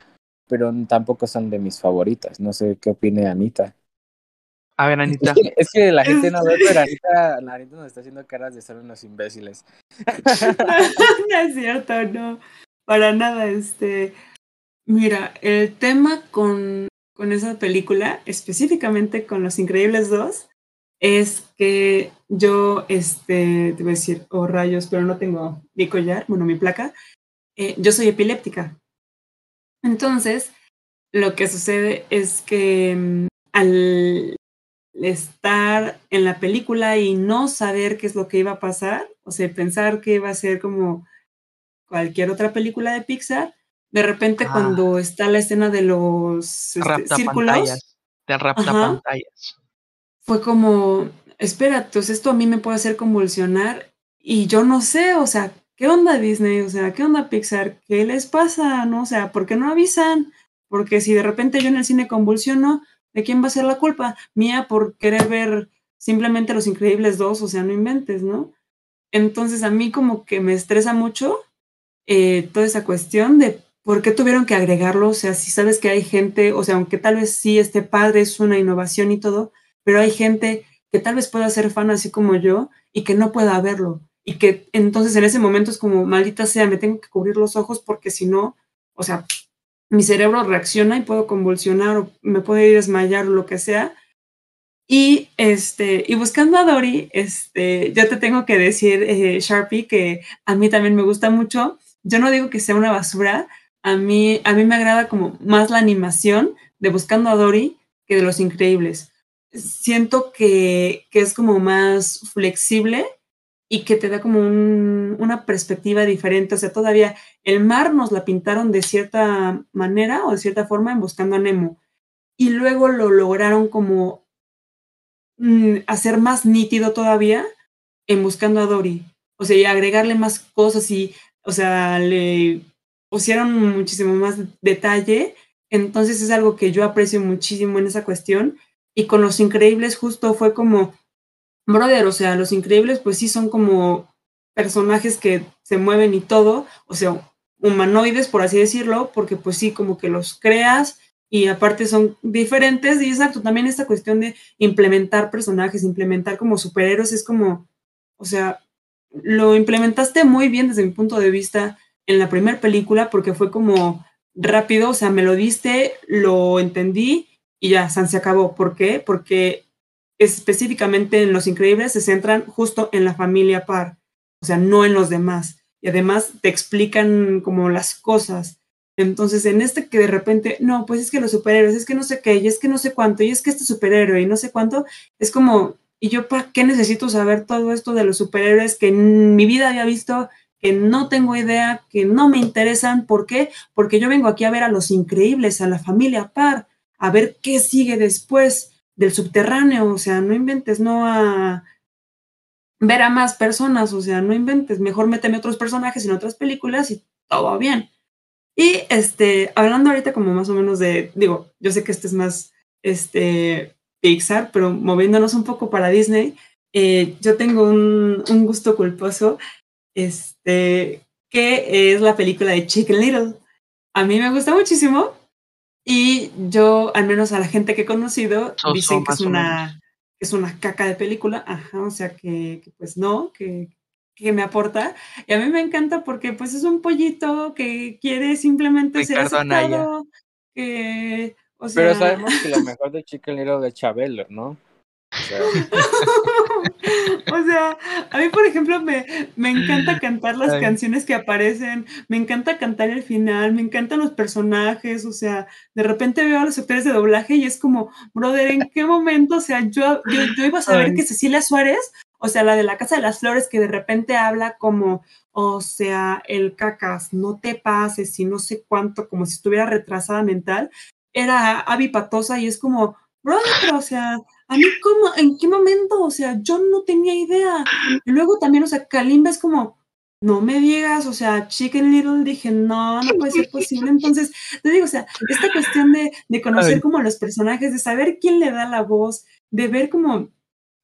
Pero tampoco son de mis favoritas. No sé qué opine Anita. A ver, Anita. Es que, es que la gente no ve, pero Anita, la Anita nos está haciendo caras de ser unos imbéciles. no es cierto, no. Para nada, este. Mira, el tema con, con esa película, específicamente con Los Increíbles 2, es que yo, este, te voy a decir, oh rayos, pero no tengo mi collar, bueno, mi placa. eh, yo soy epiléptica. Entonces, lo que sucede es que mm, al estar en la película y no saber qué es lo que iba a pasar, o sea, pensar que iba a ser como cualquier otra película de Pixar, de repente Ah. cuando está la escena de los este, círculos. De raptapantallas. fue como, espera, entonces esto a mí me puede hacer convulsionar y yo no sé, o sea, ¿qué onda Disney? O sea, ¿qué onda Pixar? ¿Qué les pasa? ¿No? O sea, ¿por qué no avisan? Porque si de repente yo en el cine convulsiono, ¿de quién va a ser la culpa? Mía por querer ver simplemente Los Increíbles 2, o sea, no inventes, ¿no? Entonces a mí como que me estresa mucho eh, toda esa cuestión de por qué tuvieron que agregarlo, o sea, si sabes que hay gente, o sea, aunque tal vez sí esté padre, es una innovación y todo, pero hay gente que tal vez pueda ser fan así como yo y que no pueda verlo. Y que entonces en ese momento es como, maldita sea, me tengo que cubrir los ojos porque si no, o sea, mi cerebro reacciona y puedo convulsionar o me puede desmayar o lo que sea. Y, este, y buscando a Dory, este, yo te tengo que decir, eh, Sharpie, que a mí también me gusta mucho. Yo no digo que sea una basura, a mí, a mí me agrada como más la animación de Buscando a Dory que de Los Increíbles. Siento que, que es como más flexible y que te da como un, una perspectiva diferente. O sea, todavía el mar nos la pintaron de cierta manera o de cierta forma en Buscando a Nemo. Y luego lo lograron como mm, hacer más nítido todavía en Buscando a Dory. O sea, y agregarle más cosas y, o sea, le pusieron muchísimo más detalle. Entonces es algo que yo aprecio muchísimo en esa cuestión. Y con Los Increíbles justo fue como, brother, o sea, Los Increíbles pues sí son como personajes que se mueven y todo, o sea, humanoides, por así decirlo, porque pues sí, como que los creas y aparte son diferentes y exacto, también esta cuestión de implementar personajes, implementar como superhéroes es como, o sea, lo implementaste muy bien desde mi punto de vista en la primera película porque fue como rápido, o sea, me lo diste, lo entendí y ya, se acabó. ¿Por qué? Porque específicamente en Los Increíbles se centran justo en la familia Par, o sea, no en los demás. Y además te explican como las cosas. Entonces, en este que de repente, no, pues es que los superhéroes, es que no sé qué, y es que no sé cuánto, y es que este superhéroe, y no sé cuánto, es como, ¿y yo para qué necesito saber todo esto de los superhéroes que en mi vida había visto, que no tengo idea, que no me interesan? ¿Por qué? Porque yo vengo aquí a ver a los increíbles, a la familia Par, a ver qué sigue después del subterráneo, o sea, no inventes, no a ver a más personas, o sea, no inventes, mejor méteme otros personajes en otras películas y todo bien. Y este, hablando ahorita como más o menos de, digo, yo sé que este es más este Pixar, pero moviéndonos un poco para Disney, eh, yo tengo un, un, gusto culposo, este, que es la película de Chicken Little. A mí me gusta muchísimo y yo, al menos a la gente que he conocido, So- dicen so, que es una, que es una caca de película, ajá, o sea que, que pues no, que, que me aporta. Y a mí me encanta porque pues es un pollito que quiere simplemente ser Ricardo aceptado, que, o sea, Pero sabemos que lo mejor de Chicken Little es Chabelo, ¿no? O sea, o sea, a mí, por ejemplo, me, me encanta cantar las Ay. canciones que aparecen, me encanta cantar el final, me encantan los personajes, o sea, de repente veo a los actores de doblaje y es como, brother, ¿en qué momento? O sea, yo, yo, yo iba a saber Ay. que Cecilia Suárez, o sea, la de la Casa de las Flores, que de repente habla como, o sea, el cacas, no te pases y no sé cuánto, como si estuviera retrasada mental, era Avi Patosa y es como, brother, pero, o sea, a mí, ¿cómo? ¿En qué momento? O sea, yo no tenía idea. Y luego también, o sea, Kalimba es como, no me digas, o sea, Chicken Little, dije, no, no puede ser posible. Entonces, te digo, o sea, esta cuestión de, de conocer como los personajes, de saber quién le da la voz, de ver como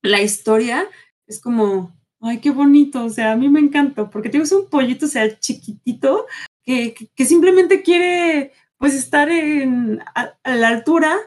la historia, es como, ay, qué bonito, o sea, a mí me encantó, porque te digo, es un pollito, o sea, chiquitito, que, que, que simplemente quiere, pues, estar en, a, a la altura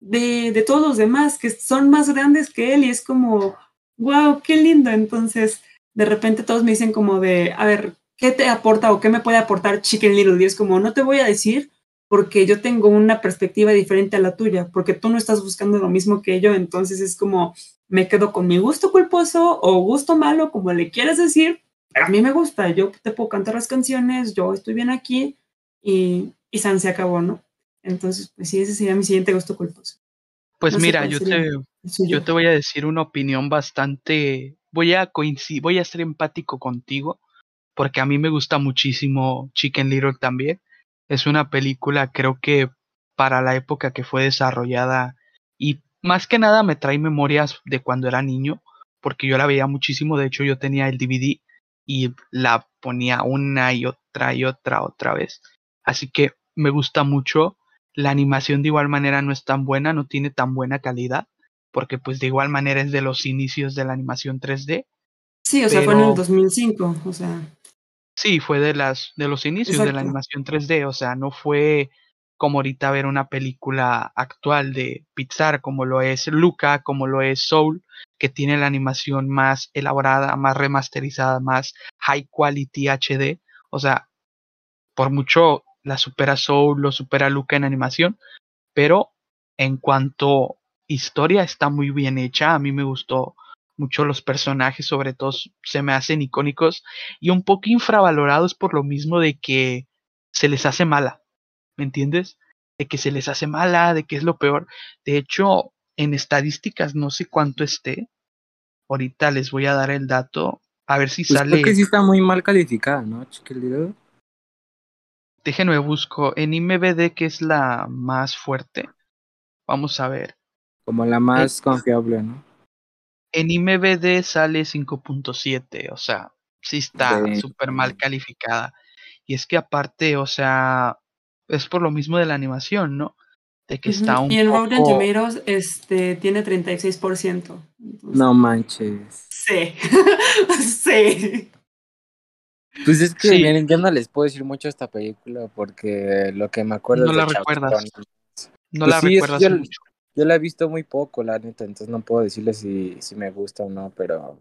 de, de, todos los demás que son más grandes que él y es como, wow, qué lindo. Entonces, de repente todos me dicen como de, a ver, ¿qué te aporta o qué me puede aportar Chicken Little? Y es como, no te voy a decir porque yo tengo una perspectiva diferente a la tuya, porque tú no estás buscando lo mismo que yo, entonces es como, me quedo con mi gusto culposo o gusto malo, como le quieras decir, a mí me gusta, yo te puedo cantar las canciones, yo estoy bien aquí y, y San se acabó, ¿no? Entonces, pues sí, ese sería mi siguiente gusto culposo. Pues No mira, yo te, yo te voy a decir una opinión bastante, voy a coincidir, voy a ser empático contigo, porque a mí me gusta muchísimo Chicken Little también. Es una película, creo que para la época que fue desarrollada y más que nada me trae memorias de cuando era niño, porque yo la veía muchísimo, de hecho yo tenía el DVD y la ponía una y otra y otra otra vez. Así que me gusta mucho. La animación de igual manera no es tan buena, no tiene tan buena calidad, porque pues de igual manera es de los inicios de la animación 3D. Sí, o sea, fue en el pero- 2005, o sea, Sí, fue de las de los inicios de la animación 3D, o sea, no fue como ahorita ver una película actual de Pixar como lo es Luca, como lo es Soul, que tiene la animación más elaborada, más remasterizada, más high quality HD, o sea, por mucho la supera Soul, lo supera Luca en animación, pero en cuanto historia está muy bien hecha, a mí me gustó mucho los personajes, sobre todo se me hacen icónicos y un poco infravalorados por lo mismo de que se les hace mala, ¿me entiendes? De que se les hace mala, de que es lo peor. De hecho, en estadísticas no sé cuánto esté. Ahorita les voy a dar el dato, a ver si Pues sale. creo que sí está muy mal calificada, ¿no? Déjenme busco en IMBD que es la más fuerte. Vamos a ver. Como la más confiable, ¿no? En IMBD sale 5.7, o sea, sí está súper mal calificada. Y es que aparte, o sea, es por lo mismo de la animación, ¿no? De que está un y en Rotten poco... Tomatoes este, tiene 36%. Entonces, No manches. Sí, sí. Pues es que Sí. miren, yo no les puedo decir mucho esta película porque lo que me acuerdo No es la recuerdas. No Pues la sí, recuerdas yo- mucho. Yo la he visto muy poco, la neta, entonces no puedo decirles si, si me gusta o no, pero...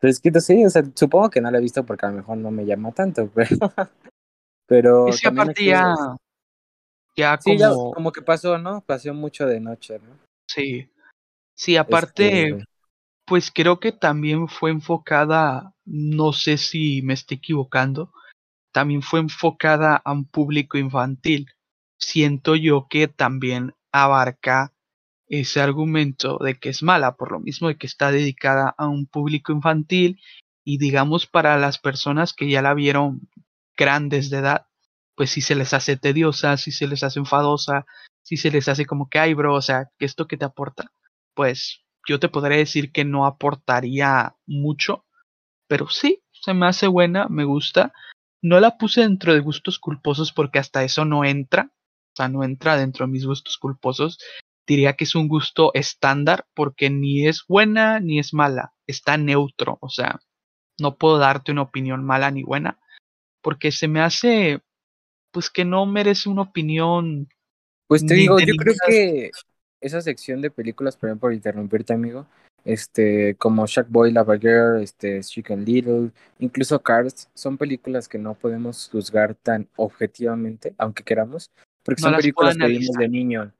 Pero es que no sé, o sea, supongo que no la he visto porque a lo mejor no me llama tanto, pero... Pero Es que aparte ya... Ya Sí, ya como... como que pasó, ¿no? Pasó mucho de noche, ¿no? Sí. Sí, aparte... Este, Pues creo que también fue enfocada, no sé si me estoy equivocando, también fue enfocada a un público infantil. Siento yo que también abarca ese argumento de que es mala, por lo mismo de que está dedicada a un público infantil y digamos para las personas que ya la vieron grandes de edad, pues si se les hace tediosa, si se les hace enfadosa, si se les hace como que, ay bro, o sea, ¿qué esto que te aporta? Pues yo te podría decir que no aportaría mucho, pero sí, se me hace buena, me gusta. No la puse dentro de gustos culposos porque hasta eso no entra, o sea, no entra dentro de mis gustos culposos. Diría que es un gusto estándar porque ni es buena ni es mala, está neutro, o sea, no puedo darte una opinión mala ni buena, porque se me hace, pues que no merece una opinión Pues te digo, yo creo que esa sección de películas, perdón por interrumpirte, amigo, este, como Boy, Lava Girl, este, Chicken Little, incluso Cars, son películas que no podemos juzgar tan objetivamente, aunque queramos, porque No son películas que vimos de niño.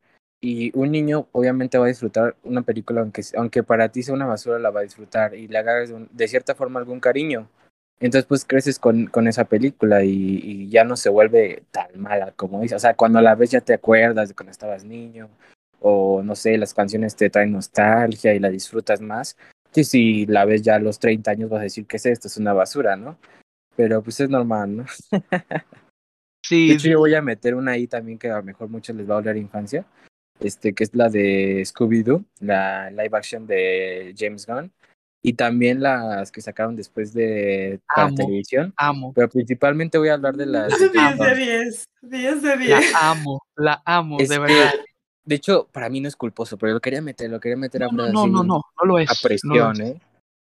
Y un niño obviamente va a disfrutar una película, aunque, aunque para ti sea una basura, la va a disfrutar y le hagas de, de cierta forma algún cariño. Entonces pues creces con, con esa película y, y, ya no se vuelve tan mala como dice. O sea, cuando la ves ya te acuerdas de cuando estabas niño o no sé, las canciones te traen nostalgia y la disfrutas más. Sí, si la ves ya a los 30 años vas a decir que es esto, es una basura, ¿no? Pero pues es normal, ¿no? Sí. De hecho, yo voy a meter una ahí también que a lo mejor muchos les va a oler infancia, este, que es la de Scooby-Doo, la live action de James Gunn, y también las que sacaron después de Amo, televisión, Amo. pero principalmente voy a hablar de las de 10 James de Gunn. 10. 10 de La 10. amo, la amo, Es de verdad. De hecho, para mí no es culposo, pero lo quería meter, lo quería meter a No, no, prueba no, así, no, no, no lo es. a no lo presión, es. ¿eh?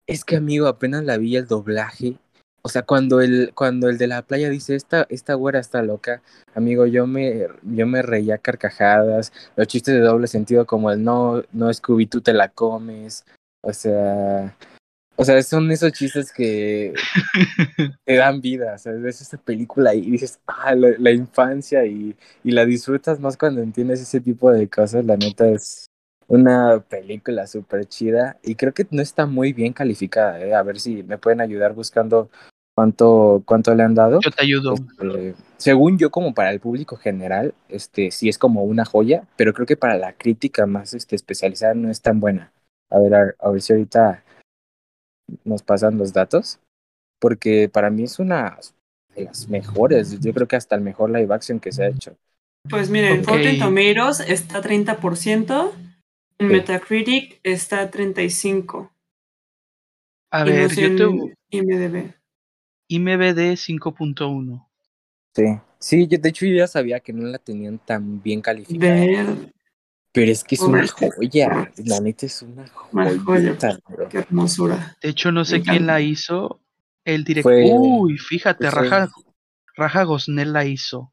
Es que, amigo, apenas la vi el doblaje. O sea, cuando el, cuando el de la playa dice, esta, esta güera está loca, amigo, yo me, yo me reía carcajadas, los chistes de doble sentido como el no, no Scooby, tú te la comes, o sea, o sea, son esos chistes que te dan vida, o sea, ves esa película y dices, ah, la, la infancia y, y la disfrutas más cuando entiendes ese tipo de cosas, la neta es una película súper chida y creo que no está muy bien calificada, ¿eh? a ver si me pueden ayudar buscando cuánto, cuánto le han dado. Yo te ayudo. Este, según yo, como para el público general, este sí es como una joya, pero creo que para la crítica más este, especializada no es tan buena. A ver, a, a ver si ahorita nos pasan los datos, porque para mí es una de las mejores, yo creo que hasta el mejor live action que se ha hecho. Pues miren, Ok. Rotten Tomatoes está 30%, en. Metacritic está 35%. A y no ver, sé yo en te IMDb. IMBD 5.1. Sí, sí, yo, de hecho yo ya sabía que no la tenían tan bien calificada, Ver, pero es que es una joya, la neta es una joya. qué hermosura. De hecho, no sé quién la hizo. El director. Uy, fíjate, Raja, Raja Gosnell la hizo.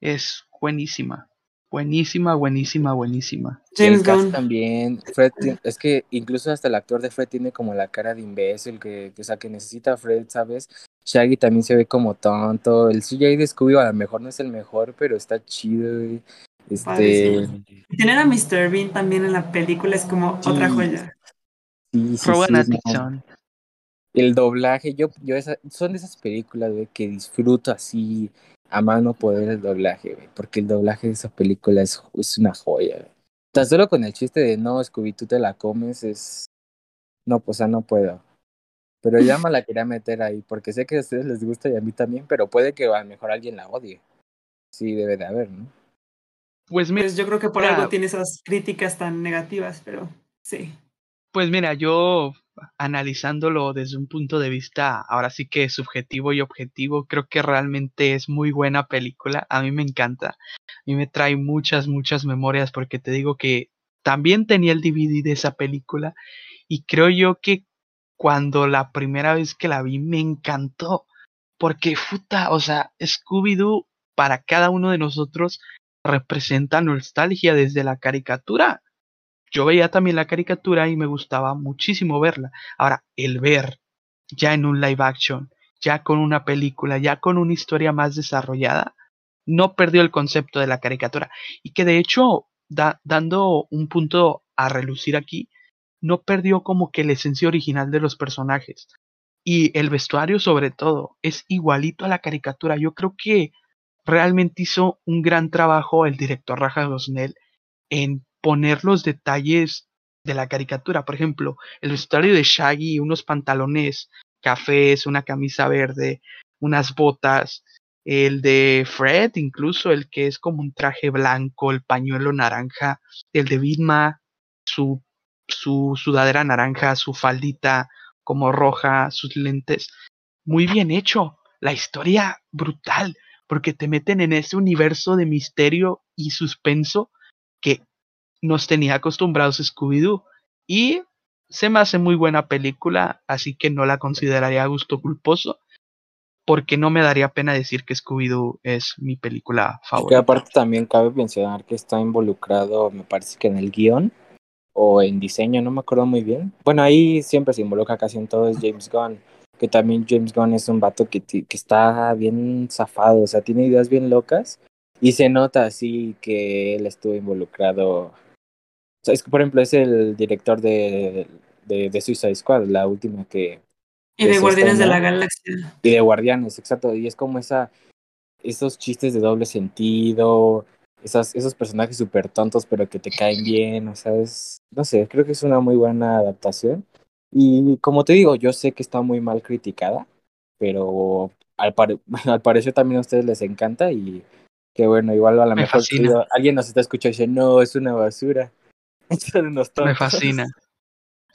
Es buenísima. Buenísima, buenísima, buenísima. James cast Gunn. también, Fred, es que incluso hasta el actor de Fred tiene como la cara de imbécil que, que, o sea, que necesita a Fred, ¿sabes? Shaggy también se ve como tonto. El CJ de Scooby a lo mejor no es el mejor, pero está chido, güey. Este, Padrísimo. Tener a Mr. Bean también en la película es como Sí. otra joya. sí, sí, Rowan sí, no. Atkinson. El doblaje, yo, yo esa, son de esas películas, güey, que disfruto así a mano poder el doblaje, güey, porque el doblaje de esa película es, es una joya, güey. Tan solo con el chiste de no, Scooby, tú te la comes, es... No, pues ya no puedo. Pero ya me la quería meter ahí, porque sé que a ustedes les gusta y a mí también, pero puede que a lo mejor alguien la odie. Sí, debe de haber, ¿no? Pues mira, Pues yo creo que por Mira. algo tiene esas críticas tan negativas, pero sí. pues mira, yo analizándolo desde un punto de vista ahora sí que subjetivo y objetivo, creo que realmente es muy buena película. A mí me encanta. A mí me trae muchas, muchas memorias porque te digo que también tenía el DVD de esa película y creo yo que cuando la primera vez que la vi me encantó porque puta, o sea, Scooby-Doo para cada uno de nosotros representa nostalgia desde la caricatura. Yo veía también la caricatura y me gustaba muchísimo verla. Ahora, el ver ya en un live action, ya con una película, ya con una historia más desarrollada, no perdió el concepto de la caricatura. Y que de hecho, da- dando un punto a relucir aquí, no perdió como que la esencia original de los personajes. Y el vestuario sobre todo es igualito a la caricatura. Yo creo que realmente hizo un gran trabajo el director Raja Gosnell en poner los detalles de la caricatura. Por ejemplo, el vestuario de Shaggy, unos pantalones cafés, una camisa verde, unas botas. El de Fred, incluso el que es como un traje blanco, el pañuelo naranja. El de Vilma, su, su sudadera naranja, su faldita como roja, sus lentes. Muy bien hecho. La historia brutal, porque te meten en ese universo de misterio y suspenso que nos tenía acostumbrados Scooby-Doo. Y se me hace muy buena película, así que no la consideraría gusto culposo, porque no me daría pena decir que Scooby-Doo es mi película Que favorita. aparte también cabe mencionar que está involucrado, me parece que en el guion o en diseño, no me acuerdo muy bien. Bueno, ahí siempre se involucra casi en todo es James Gunn, que también James Gunn es un vato que, que está bien zafado, o sea, tiene ideas bien locas Y se nota así que él estuvo involucrado. O sea, es que, por ejemplo, es el director de, de, de Suicide Squad, la última que. Y de Guardianes de la Galaxia. Y de Guardianes, exacto. Y es como esa. Esos chistes de doble sentido. Esas, esos personajes súper tontos, pero que te caen bien. O sea, es. No sé, creo que es una muy buena adaptación. Y como te digo, yo sé que está muy mal criticada, pero al, pare- al parecer también a ustedes les encanta y que bueno, igual a lo Me mejor alguien nos está escuchando y dice, no, es una basura. Me fascina.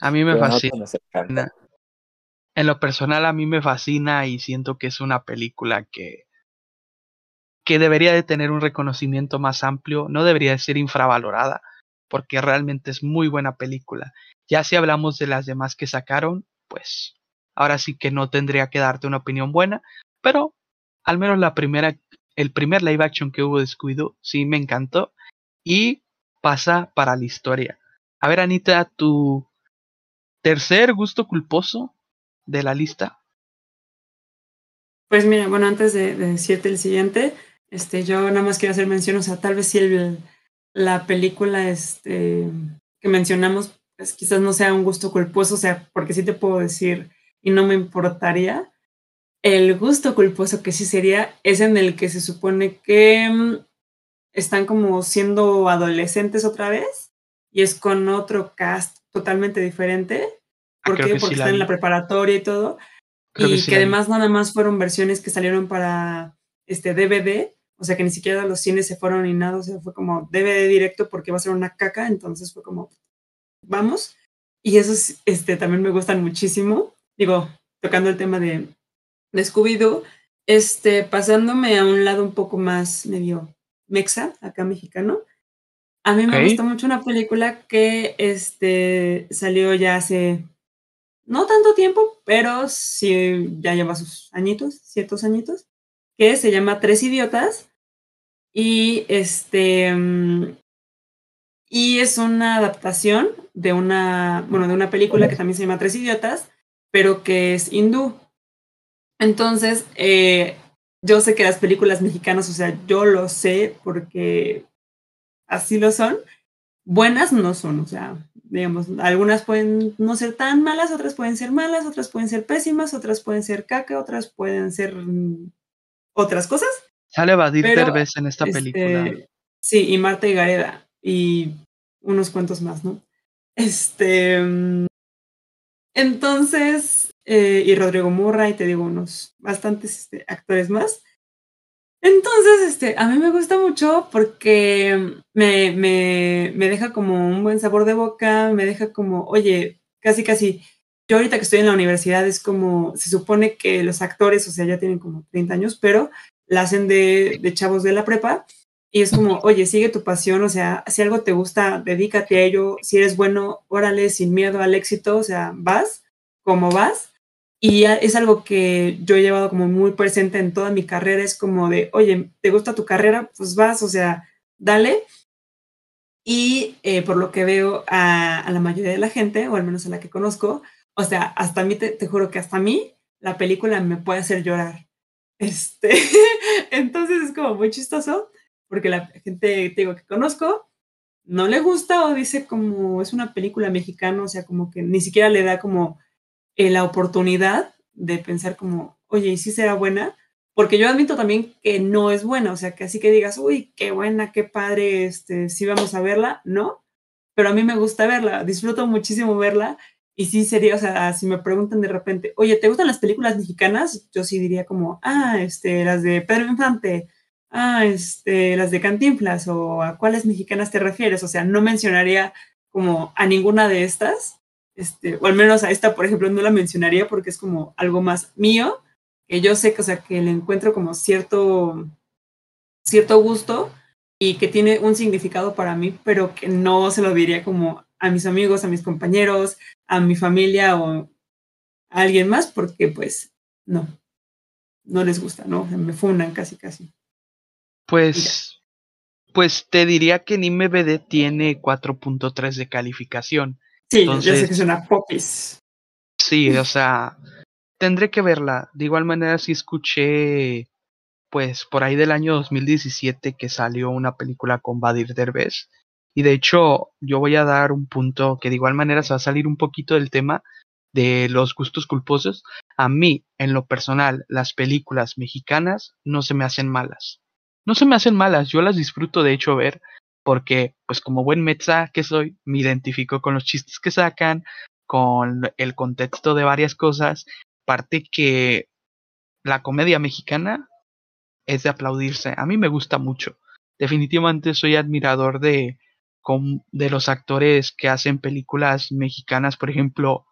A mí me Pero fascina. En lo personal a mí me fascina y siento que es una película que que debería de tener un reconocimiento más amplio, no debería de ser infravalorada, porque realmente es muy buena película. Ya si hablamos de las demás que sacaron, pues ahora sí que no tendría que darte una opinión buena, pero al menos la primera, el primer live action que hubo de Scooby-Doo sí me encantó y pasa para la historia. A ver, Anita, tu tercer gusto culposo de la lista. Pues mira, bueno, antes de, de decirte el siguiente, este, yo nada más quiero hacer mención, o sea, tal vez si el, la película este, que mencionamos, pues quizás no sea un gusto culposo, o sea, porque sí te puedo decir y no me importaría. El gusto culposo que sí sería es en el que se supone que mm, están como siendo adolescentes otra vez y es con otro cast totalmente diferente. Ah, ¿Por creo qué? que sí Porque la están en la preparatoria y todo Creo y que sí además nada más fueron versiones que salieron para este DVD, o sea que ni siquiera los cines se fueron ni nada, o sea, fue como DVD directo porque va a ser una caca, entonces fue como, vamos. Y esos este, también me gustan muchísimo. Digo, tocando el tema de, de Scooby-Doo, este, pasándome a un lado un poco más medio mexa, acá mexicano. A mí me Ok. gusta mucho una película que este, salió ya hace no tanto tiempo, pero sí ya lleva sus añitos, ciertos añitos, que se llama Tres Idiotas. Y este. mm, Y es una adaptación de una, bueno, de una película que también se llama Tres Idiotas, pero que es hindú. Entonces, eh, yo sé que las películas mexicanas, o sea, yo lo sé porque así lo son. Buenas no son, o sea, digamos, algunas pueden no ser tan malas, otras pueden ser malas, otras pueden ser pésimas, otras pueden ser caca, otras pueden ser mm, otras cosas. Sale Badir Derbez en esta película. Este, sí, y Marta y Gareda y unos cuantos más, ¿no? Este, mm, entonces, eh, y Rodrigo Murra, y te digo, unos bastantes este, actores más. Entonces, este, a mí me gusta mucho porque me, me, me deja como un buen sabor de boca, me deja como, oye, casi, casi, yo ahorita que estoy en la universidad es como, se supone que los actores, o sea, ya tienen como 30 años, pero la hacen de, de chavos de la prepa y es como, oye, sigue tu pasión, o sea, si algo te gusta, dedícate a ello, si eres bueno, órale, sin miedo al éxito, o sea, vas como vas. Y es algo que yo he llevado como muy presente en toda mi carrera, es como de, oye, ¿te gusta tu carrera? Pues vas, o sea, dale. Y eh, por lo que veo a, a, la mayoría de la gente, o al menos a la que conozco, o sea, hasta a mí, te, te juro que hasta a mí, la película me puede hacer llorar. Este, entonces es como muy chistoso, porque la gente, te digo, que conozco, no le gusta o dice como es una película mexicana, o sea, como que ni siquiera le da como eh, la oportunidad de pensar como, oye, ¿y si será buena? Porque yo admito también que no es buena, o sea, que así que digas, uy, qué buena, qué padre, este, sí vamos a verla, no, pero a mí me gusta verla, disfruto muchísimo verla y sí sería, o sea, si me preguntan de repente, oye, ¿te gustan las películas mexicanas? Yo sí diría como, ah, este, las de Pedro Infante, ah, este, las de Cantinflas o a cuáles mexicanas te refieres, o sea, no mencionaría como a ninguna de estas, este, o al menos a esta, por ejemplo, no la mencionaría porque es como algo más mío, que yo sé que, o sea, que le encuentro como cierto, cierto gusto y que tiene un significado para mí, pero que no se lo diría como a mis amigos, a mis compañeros, a mi familia o a alguien más, porque pues no, no les gusta, ¿no? Me funan casi, casi. Pues, pues te diría que Nime BD tiene 4.3 de calificación. Sí, Entonces, yo sé que es una popis. Sí, o sea, tendré que verla. De igual manera, sí escuché pues por ahí del año 2017 que salió una película con Badir Derbez. Y de hecho, yo voy a dar un punto que de igual manera se va a salir un poquito del tema de los gustos culposos. A mí, en lo personal, las películas mexicanas no se me hacen malas. No se me hacen malas, yo las disfruto de hecho ver, porque pues como buen mezza que soy, me identifico con los chistes que sacan, con el contexto de varias cosas, parte que la comedia mexicana es de aplaudirse. A mí me gusta mucho. Definitivamente soy admirador de, de los actores que hacen películas mexicanas. Por ejemplo,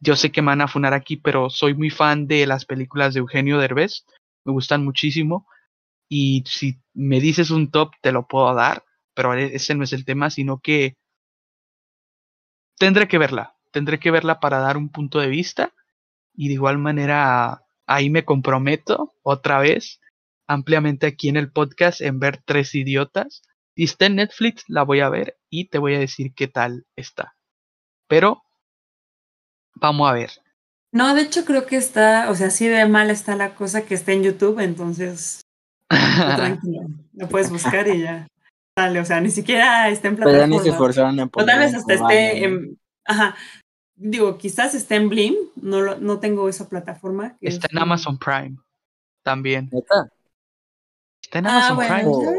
yo sé que me van a funar aquí, pero soy muy fan de las películas de Eugenio Derbez. Me gustan muchísimo. Y si me dices un top, te lo puedo dar. Pero e, ese no es el tema, sino que tendré que verla. Tendré que verla para dar un punto de vista. Y de igual manera, ahí me comprometo otra vez ampliamente aquí en el podcast en ver Tres Idiotas. Si está en Netflix, la voy a ver y te voy a decir qué tal está. Pero vamos a ver. No, de hecho creo que está, o sea, así de mal está la cosa que está en YouTube, entonces tranquilo, lo puedes buscar y ya. Dale, o sea, ni siquiera está en plataforma. o tal vez hasta esté en, ajá, digo, quizás esté en Blim, no, no tengo esa plataforma. está en Amazon Prime también. Está en ah, Amazon Prime.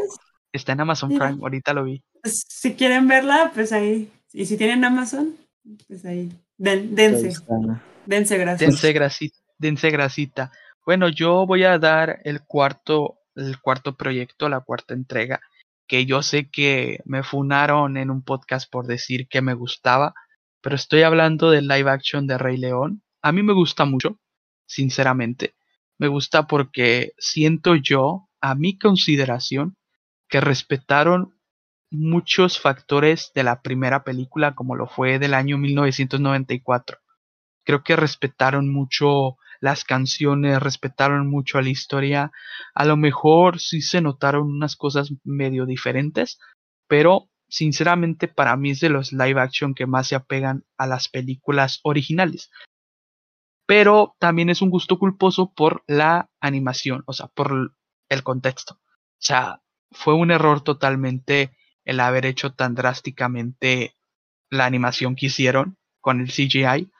Está en Amazon Prime, ahorita lo vi. Pues, si quieren verla, pues ahí. Y si tienen Amazon, pues ahí. dense. Dense grasita. Dense, grasita. Bueno, yo voy a dar el cuarto, el cuarto proyecto, la cuarta entrega, que yo sé que me funaron en un podcast por decir que me gustaba, pero estoy hablando del live action de Rey León. A mí me gusta mucho, sinceramente. Me gusta porque siento yo a mi consideración, que respetaron muchos factores de la primera película, como lo fue del año 1994. Creo que respetaron mucho las canciones, respetaron mucho a la historia. A lo mejor sí se notaron unas cosas medio diferentes, pero sinceramente para mí es de los live action que más se apegan a las películas originales. Pero también es un gusto culposo por la animación, o sea, por el contexto. O sea, fue un error totalmente el haber hecho tan drásticamente la animación que hicieron con el CGI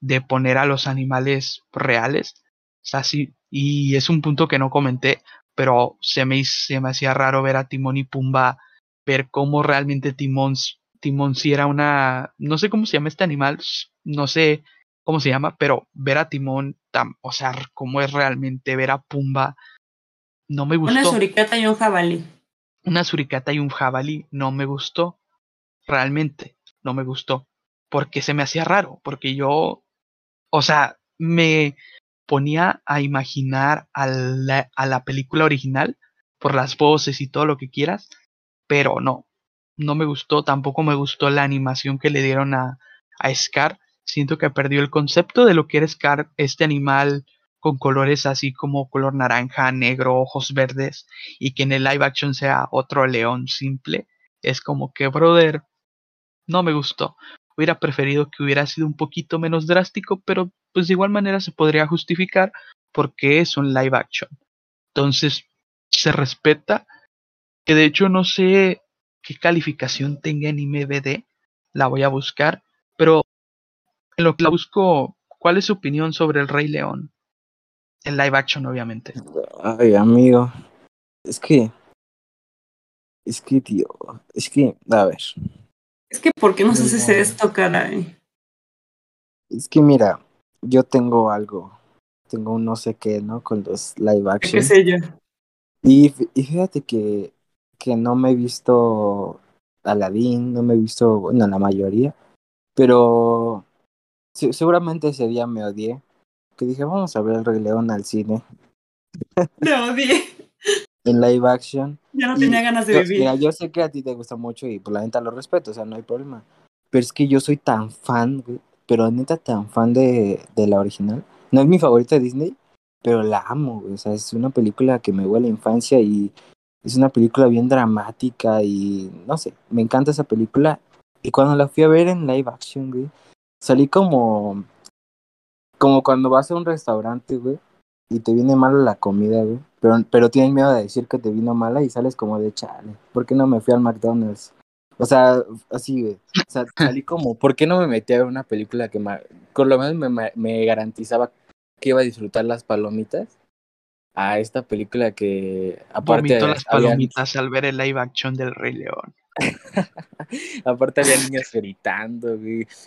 de poner a los animales reales. O sea, sí, y es un punto que no comenté, pero se me, se me hacía raro ver a Timón y Pumba, ver cómo realmente Timón, Timón si era una, no sé cómo se llama este animal, no sé cómo se llama, pero ver a Timón, o sea, cómo es realmente ver a Pumba no me gustó. Una suricata y un jabalí. Una suricata y un jabalí no me gustó. Realmente no me gustó. Porque se me hacía raro. Porque yo, o sea, me ponía a imaginar a la, a la película original por las voces y todo lo que quieras. Pero no, no me gustó. Tampoco me gustó la animación que le dieron a, a Scar. Siento que perdió el concepto de lo que era Scar, este animal con colores así como color naranja, negro, ojos verdes y que en el live action sea otro león simple, es como que, brother, no me gustó. Hubiera preferido que hubiera sido un poquito menos drástico, pero pues de igual manera se podría justificar porque es un live action. Entonces, se respeta, que de hecho no sé qué calificación tenga en IMBD, la voy a buscar, pero en lo que la busco, ¿cuál es su opinión sobre el Rey León? En live action, obviamente. Ay, amigo. Es que. Es que, tío. Es que, a ver. Es que, ¿por qué nos haces esto, caray? Es que, mira, yo tengo algo. Tengo un no sé qué, ¿no? Con los live action. ¿Qué sé yo? Y, y fíjate que, que no me he visto Aladdin, no me he visto, bueno, la mayoría. Pero seguramente ese día me odié que dije, vamos a ver el Rey León al cine. Me odié. En live action. Ya no tenía ganas de vivir. Mira, yo sé que a ti te gusta mucho y por pues, la neta lo respeto, o sea, no hay problema. Pero es que yo soy tan fan, güey, pero neta tan fan de, de la original. No es mi favorita de Disney, pero la amo, güey. O sea, es una película que me huele a la infancia y es una película bien dramática y no sé, me encanta esa película. Y cuando la fui a ver en live action, güey, salí como como cuando vas a un restaurante, güey, y te viene mala la comida, güey. Pero, pero tienes miedo de decir que te vino mala y sales como de chale. ¿Por qué no me fui al McDonald's? O sea, así, güey. O sea, salí como, ¿por qué no me metí a ver una película que me, por lo menos me, me garantizaba que iba a disfrutar las palomitas? A esta película que, aparte. Vomito las palomitas al ver el live action del Rey León. Aparte había niños gritando.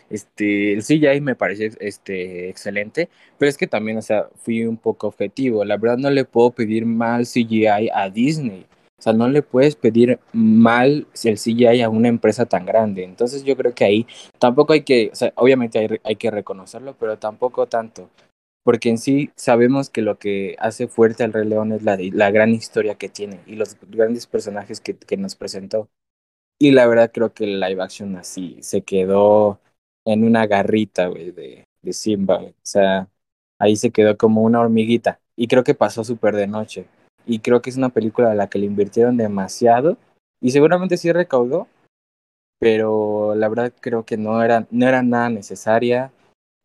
Este, el CGI me parece este, excelente, pero es que también, o sea, fui un poco objetivo. La verdad no le puedo pedir mal CGI a Disney. O sea, no le puedes pedir mal el CGI a una empresa tan grande. Entonces yo creo que ahí tampoco hay que, o sea, obviamente hay, hay que reconocerlo, pero tampoco tanto. Porque en sí sabemos que lo que hace fuerte al Rey León es la, la gran historia que tiene y los grandes personajes que, que nos presentó. Y la verdad creo que el live action así se quedó en una garrita, güey, de, de Simba. O sea, ahí se quedó como una hormiguita. Y creo que pasó súper de noche. Y creo que es una película a la que le invirtieron demasiado. Y seguramente sí recaudó. Pero la verdad creo que no era, no era nada necesaria.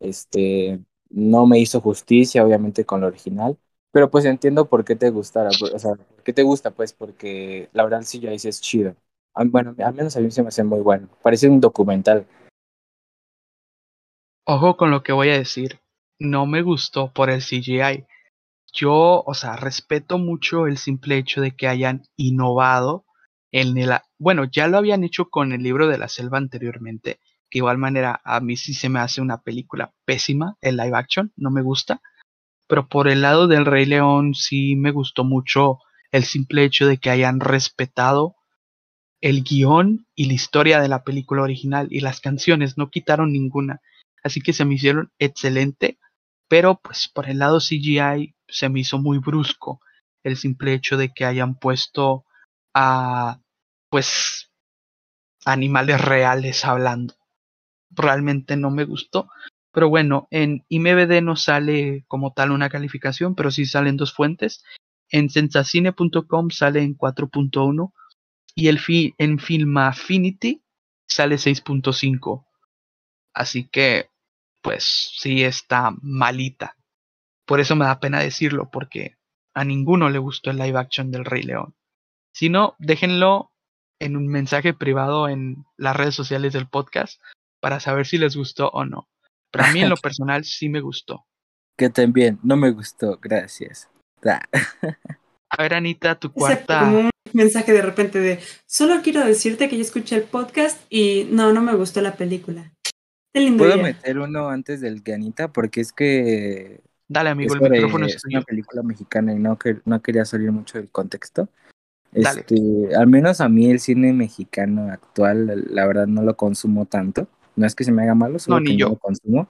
Este, no me hizo justicia, obviamente, con lo original. Pero pues entiendo por qué te gustara. O sea, ¿por qué te gusta? Pues porque la verdad sí ya dices chido. Bueno, al menos a mí se me hace muy bueno. Parece un documental. Ojo con lo que voy a decir. No me gustó por el CGI. Yo, o sea, respeto mucho el simple hecho de que hayan innovado en el... Bueno, ya lo habían hecho con el libro de la selva anteriormente. Que igual manera a mí sí se me hace una película pésima, el live action, no me gusta. Pero por el lado del Rey León sí me gustó mucho el simple hecho de que hayan respetado el guion y la historia de la película original y las canciones, no quitaron ninguna. Así que se me hicieron excelente, pero pues por el lado CGI se me hizo muy brusco el simple hecho de que hayan puesto a pues animales reales hablando. Realmente no me gustó. Pero bueno, en IMBD no sale como tal una calificación, pero sí salen dos fuentes. En sensacine.com sale en 4.1 y el en Film Affinity sale 6.5. Así que, pues sí está malita. Por eso me da pena decirlo, porque a ninguno le gustó el live action del Rey León. Si no, déjenlo en un mensaje privado en las redes sociales del podcast para saber si les gustó o no. Pero a mí en lo personal sí me gustó. Que también, no me gustó, gracias. A ver, Anita, tu cuarta mensaje de repente de, solo quiero decirte que yo escuché el podcast y no, no me gustó la película. ¿Puedo meter uno antes del Ganita? Porque es que... Dale, amigo, el micrófono es, una película mexicana y no, que, no quería salir mucho del contexto. Este, al menos a mí el cine mexicano actual, la verdad, no lo consumo tanto. No es que se me haga malo, solo que yo. no lo consumo.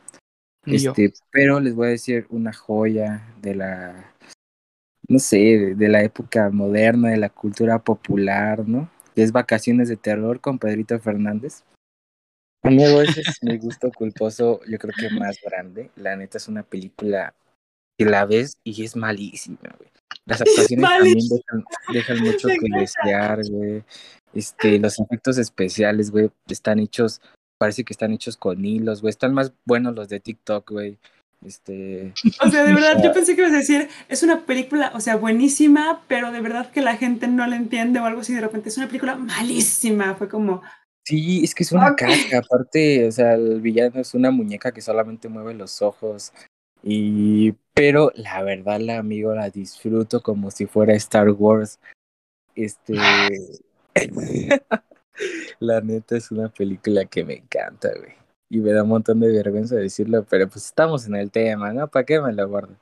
este, pero les voy a decir una joya de la no sé, de, la época moderna, de la cultura popular, ¿no? es Vacaciones de Terror con Pedrito Fernández. Amigo, ese es mi gusto culposo, yo creo que más grande. La neta es una película que la ves y es malísima, güey. Las actuaciones también dejan, mucho que desear, güey. Este, los efectos especiales, güey, están hechos, parece que están hechos con hilos, güey. Están más buenos los de TikTok, güey. Este. O sea, de verdad, yo pensé que ibas a decir, es una película, o sea, buenísima, pero de verdad que la gente no la entiende o algo así, de repente es una película malísima. Fue como. Sí, es que es una caja. Aparte, o sea, el villano es una muñeca que solamente mueve los ojos. Y. Pero la verdad, la amigo, la disfruto como si fuera Star Wars. Este. la neta es una película que me encanta, güey y me da un montón de vergüenza decirlo, pero pues estamos en el tema, ¿no? ¿Para qué me lo guardo?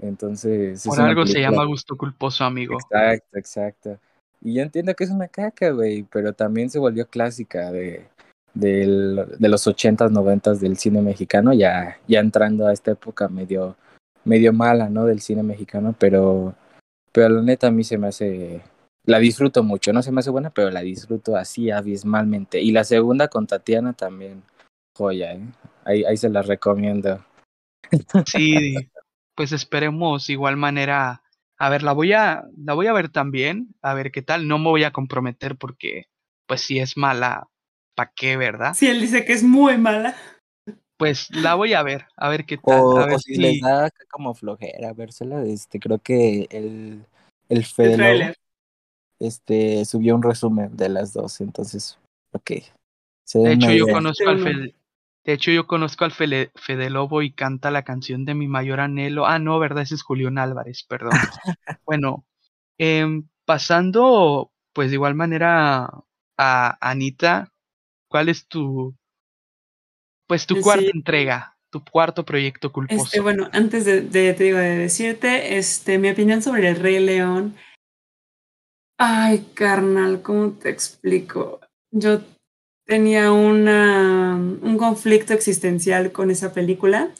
Entonces... Por algo se llama gusto culposo, amigo. Exacto, exacto. Y yo entiendo que es una caca, güey, pero también se volvió clásica de, de, de los ochentas, noventas del cine mexicano, ya, ya entrando a esta época medio, medio mala, ¿no? Del cine mexicano, pero, pero la neta a mí se me hace la disfruto mucho, no se me hace buena, pero la disfruto así abismalmente. Y la segunda con Tatiana también joya, ¿eh? Ahí, ahí se las recomiendo. Sí, pues esperemos igual manera. A ver, la voy a, la voy a ver también, a ver qué tal. No me voy a comprometer porque, pues si es mala, ¿para qué, verdad? Sí, él dice que es muy mala. pues la voy a ver, a ver qué tal. O, a ver o si, les da como flojera vérsela, este, creo que el, el Fede este, subió un resumen de las dos, entonces, ok. de hecho, yo conozco al Fede, de hecho, yo conozco al Fede, Fede, Lobo y canta la canción de mi mayor anhelo. Ah, no, ¿verdad? Ese es Julián Álvarez, perdón. bueno, eh, pasando, pues de igual manera a Anita, ¿cuál es tu, pues tu cuarta entrega, tu cuarto proyecto culposo? Este, bueno, antes de, de, te digo, de decirte, este, mi opinión sobre el Rey León. Ay, carnal, ¿cómo te explico? Yo tenía una, un conflicto existencial con esa película,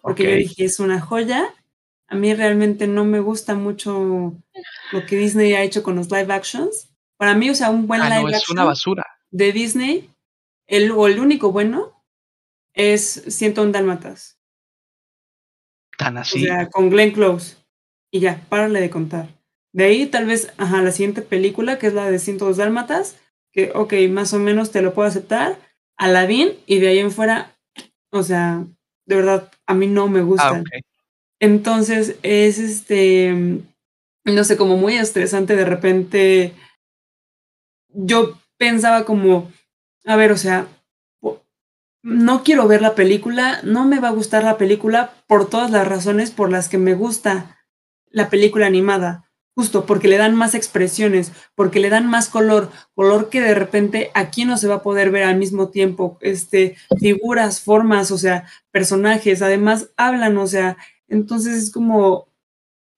porque okay. yo dije, es una joya. A mí realmente no me gusta mucho lo que Disney ha hecho con los live actions. Para mí, o sea, un buen ah, live no, es action una basura. de Disney, el, o el único bueno, es 101 Dálmatas. Tan así. O sea, con Glenn Close. Y ya, párale de contar. De ahí, tal vez, ajá, la siguiente película, que es la de 102 Dálmatas, que, ok, más o menos te lo puedo aceptar. Aladdin, y de ahí en fuera, o sea, de verdad, a mí no me gustan. Ah, okay. Entonces, es este, no sé, como muy estresante de repente. Yo pensaba como, a ver, o sea, no quiero ver la película, no me va a gustar la película por todas las razones por las que me gusta la película animada. Justo porque le dan más expresiones, porque le dan más color, color que de repente aquí no se va a poder ver al mismo tiempo, este, figuras, formas, o sea, personajes, además hablan, o sea, entonces es como,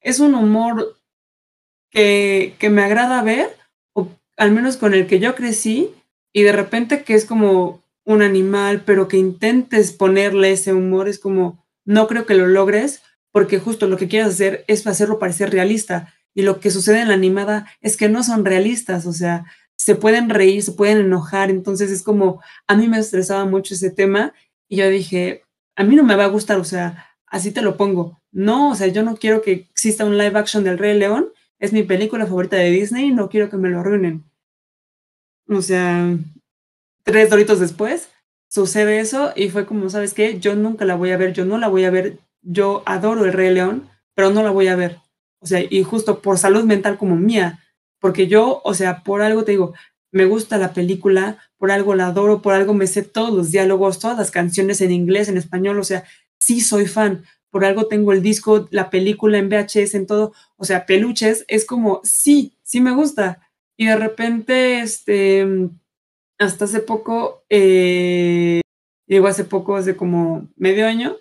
es un humor que, que me agrada ver, o al menos con el que yo crecí, y de repente que es como un animal, pero que intentes ponerle ese humor, es como, no creo que lo logres, porque justo lo que quieres hacer es hacerlo parecer realista. Y lo que sucede en la animada es que no son realistas, o sea, se pueden reír, se pueden enojar, entonces es como, a mí me estresaba mucho ese tema y yo dije, a mí no me va a gustar, o sea, así te lo pongo. No, o sea, yo no quiero que exista un live action del Rey León, es mi película favorita de Disney, no quiero que me lo arruinen. O sea, tres doritos después sucede eso y fue como, ¿sabes qué? Yo nunca la voy a ver, yo no la voy a ver, yo adoro el Rey León, pero no la voy a ver. O sea, y justo por salud mental como mía, porque yo, o sea, por algo te digo, me gusta la película, por algo la adoro, por algo me sé todos los diálogos, todas las canciones en inglés, en español, o sea, sí soy fan, por algo tengo el disco, la película en VHS, en todo, o sea, peluches, es como, sí, sí me gusta. Y de repente, este, hasta hace poco, eh, digo hace poco, hace como medio año,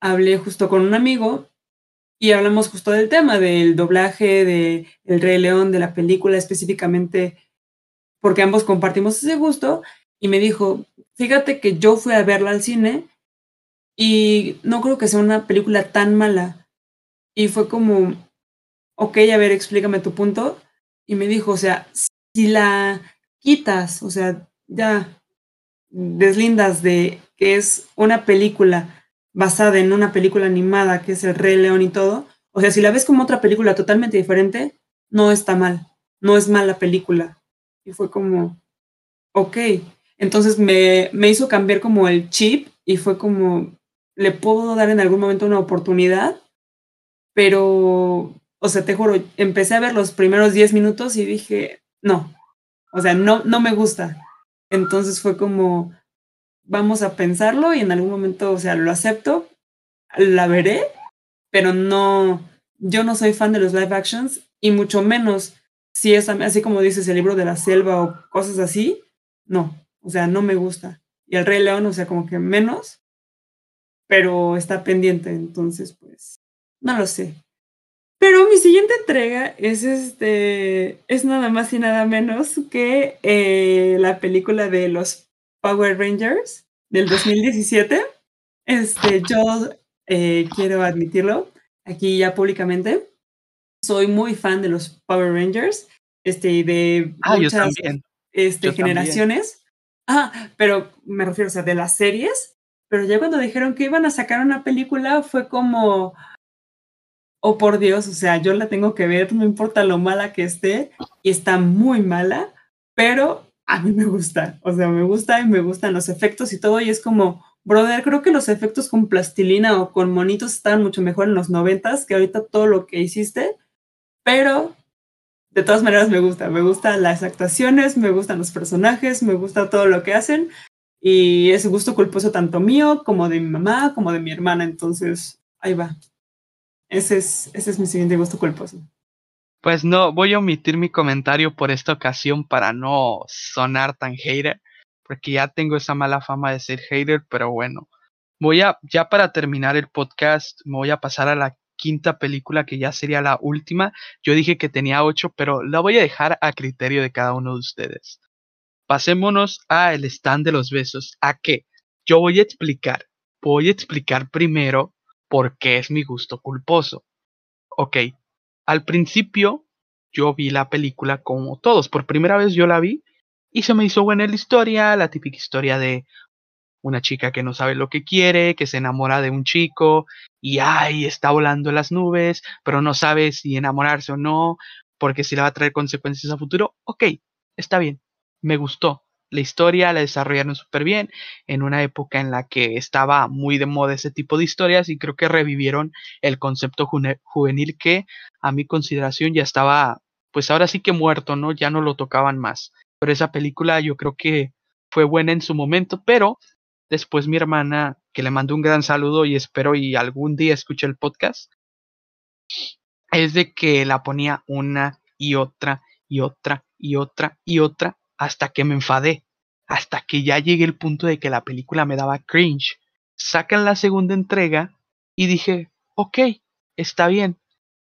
hablé justo con un amigo y hablamos justo del tema, del doblaje de El Rey León, de la película específicamente, porque ambos compartimos ese gusto, y me dijo, fíjate que yo fui a verla al cine y no creo que sea una película tan mala. Y fue como, ok, a ver, explícame tu punto. Y me dijo, o sea, si la quitas, o sea, ya deslindas de que es una película basada en una película animada que es El Rey León y todo, o sea, si la ves como otra película totalmente diferente, no está mal, no es mala película. Y fue como, ok, entonces me, me hizo cambiar como el chip y fue como, le puedo dar en algún momento una oportunidad, pero, o sea, te juro, empecé a ver los primeros 10 minutos y dije, no, o sea, no, no me gusta. Entonces fue como, vamos a pensarlo y en algún momento, o sea, lo acepto, la veré, pero no, yo no soy fan de los live actions y mucho menos si es así como dices el libro de la selva o cosas así, no, o sea, no me gusta. Y el Rey León, o sea, como que menos, pero está pendiente, entonces pues, no lo sé. Pero mi siguiente entrega es este, es nada más y nada menos que eh, la película de los Power Rangers del 2017. Este, yo eh, quiero admitirlo aquí ya públicamente. Soy muy fan de los Power Rangers, este, de ah, muchas Este, generaciones. Ah, pero me refiero, o sea, de las series. Pero ya cuando dijeron que iban a sacar una película fue como, oh por Dios, o sea, yo la tengo que ver, no importa lo mala que esté, y está muy mala, pero a mí me gusta, o sea, me gusta y me gustan los efectos y todo, y es como brother, creo que los efectos con plastilina o con monitos estaban mucho mejor en los noventas que ahorita todo lo que hiciste, pero de todas maneras me gusta, me gustan las actuaciones, me gustan los personajes, me gusta todo lo que hacen y es gusto culposo tanto mío como de mi mamá, como de mi hermana, entonces ahí va. Ese es, ese es mi siguiente gusto culposo. Pues no, voy a omitir mi comentario por esta ocasión para no sonar tan hater, porque ya tengo esa mala fama de ser hater, pero bueno. Voy a, ya para terminar el podcast, me voy a pasar a la quinta película que ya sería la última. Yo dije que tenía ocho, pero la voy a dejar a criterio de cada uno de ustedes. Pasémonos a el stand de los besos. ¿A qué? Yo voy a explicar. Voy a explicar primero por qué es mi gusto culposo. Ok, al principio yo vi la película como todos. Por primera vez yo la vi y se me hizo buena la historia, la típica historia de una chica que no sabe lo que quiere, que se enamora de un chico y ay, está volando las nubes, pero no sabe si enamorarse o no, porque si le va a traer consecuencias a futuro. Ok, está bien, me gustó. La historia la desarrollaron súper bien en una época en la que estaba muy de moda ese tipo de historias y creo que revivieron el concepto juvenil que a mi consideración ya estaba, pues ahora sí que muerto, ¿no? Ya no lo tocaban más. Pero esa película yo creo que fue buena en su momento, pero Después mi hermana, que le mando un gran saludo y espero y algún día escuche el podcast, es de que la ponía una y otra y otra y otra y otra hasta que me enfadé, hasta que ya llegué al punto de que la película me daba cringe. Sacan la segunda entrega y dije, ok, está bien,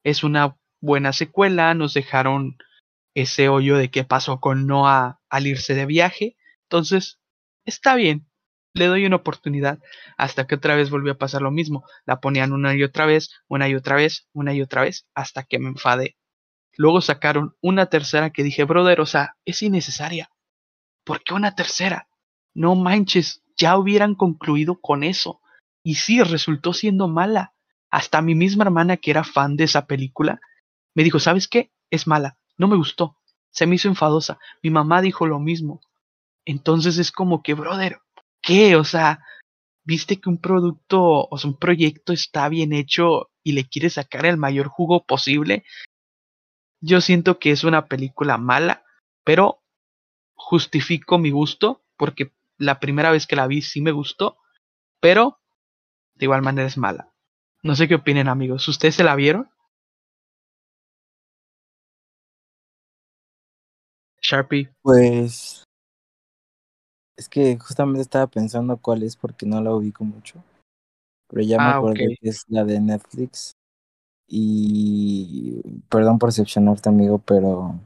es una buena secuela, nos dejaron ese hoyo de qué pasó con Noah al irse de viaje, entonces está bien, le doy una oportunidad hasta que otra vez volvió a pasar lo mismo. La ponían una y otra vez, una y otra vez, una y otra vez, hasta que me enfadé. Luego sacaron una tercera que dije, brother, o sea, es innecesaria. ¿Por qué una tercera? No manches, ya hubieran concluido con eso. Y sí, resultó siendo mala. Hasta mi misma hermana, que era fan de esa película, me dijo, ¿sabes qué? Es mala, no me gustó, se me hizo enfadosa. Mi mamá dijo lo mismo. Entonces es como que, brother, qué? O sea, viste que un producto o un proyecto está bien hecho y le quieres sacar el mayor jugo posible. Yo siento que es una película mala, pero justifico mi gusto porque la primera vez que la vi sí me gustó, pero de igual manera es mala. No sé qué opinen amigos. ¿Ustedes se la vieron? Sharpie. Pues es que justamente estaba pensando cuál es porque no la ubico mucho. Pero ya me ah, acordé que es la de Netflix. Y perdón por decepcionarte, amigo, pero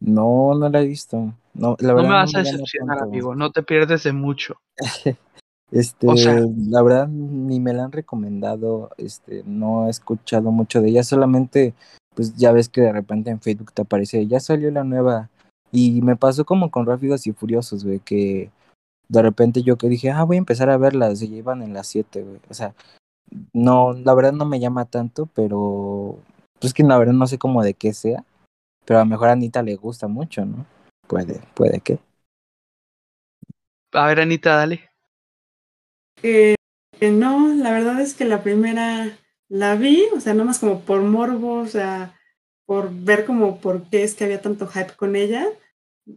no, no la he visto. No, la no me vas a decepcionar, amigo, no te pierdes de mucho. este, la verdad, ni me la han recomendado, este, no he escuchado mucho de ella, solamente, pues ya ves que de repente en Facebook te aparece, ya salió la nueva y me pasó como con Rápidos y Furiosos, güey, que de repente yo que dije, ah, voy a empezar a verlas, y llevan en las 7, güey. O sea, no, la verdad no me llama tanto, pero pues que la verdad no sé cómo de qué sea, pero a lo mejor a Anita le gusta mucho, ¿no? Puede, puede que. A ver, Anita, dale. Eh, no, la verdad es que la primera la vi, o sea, nomás como por morbo, o sea, por ver como por qué es que había tanto hype con ella.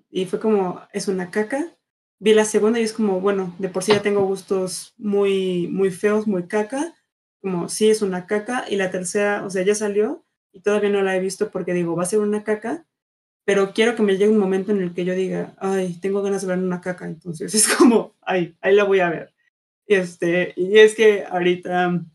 Y fue como, es una caca. Vi la segunda y es como, bueno, de por sí ya tengo gustos muy, muy feos, muy caca. Como, sí, es una caca. Y la tercera, o sea, ya salió y todavía no la he visto porque digo, va a ser una caca. Pero quiero que me llegue un momento en el que yo diga, ay, tengo ganas de ver una caca. Entonces es como, ay, ahí la voy a ver. Este, y es que ahorita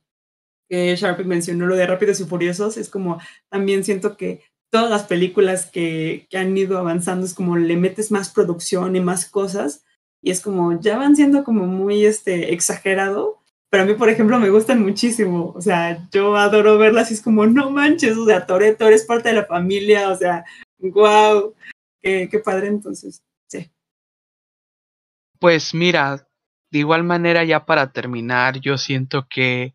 que Sharpie mencionó lo de Rápidos y Furiosos, es como también siento que todas las películas que, que, han ido avanzando es como le metes más producción y más cosas y es como ya van siendo como muy este, exagerado, pero a mí por ejemplo me gustan muchísimo, o sea, yo adoro verlas y es como no manches, o sea, Toreto eres parte de la familia, o sea, wow, qué, qué padre entonces, sí. Pues mira, de igual manera ya para terminar, yo siento que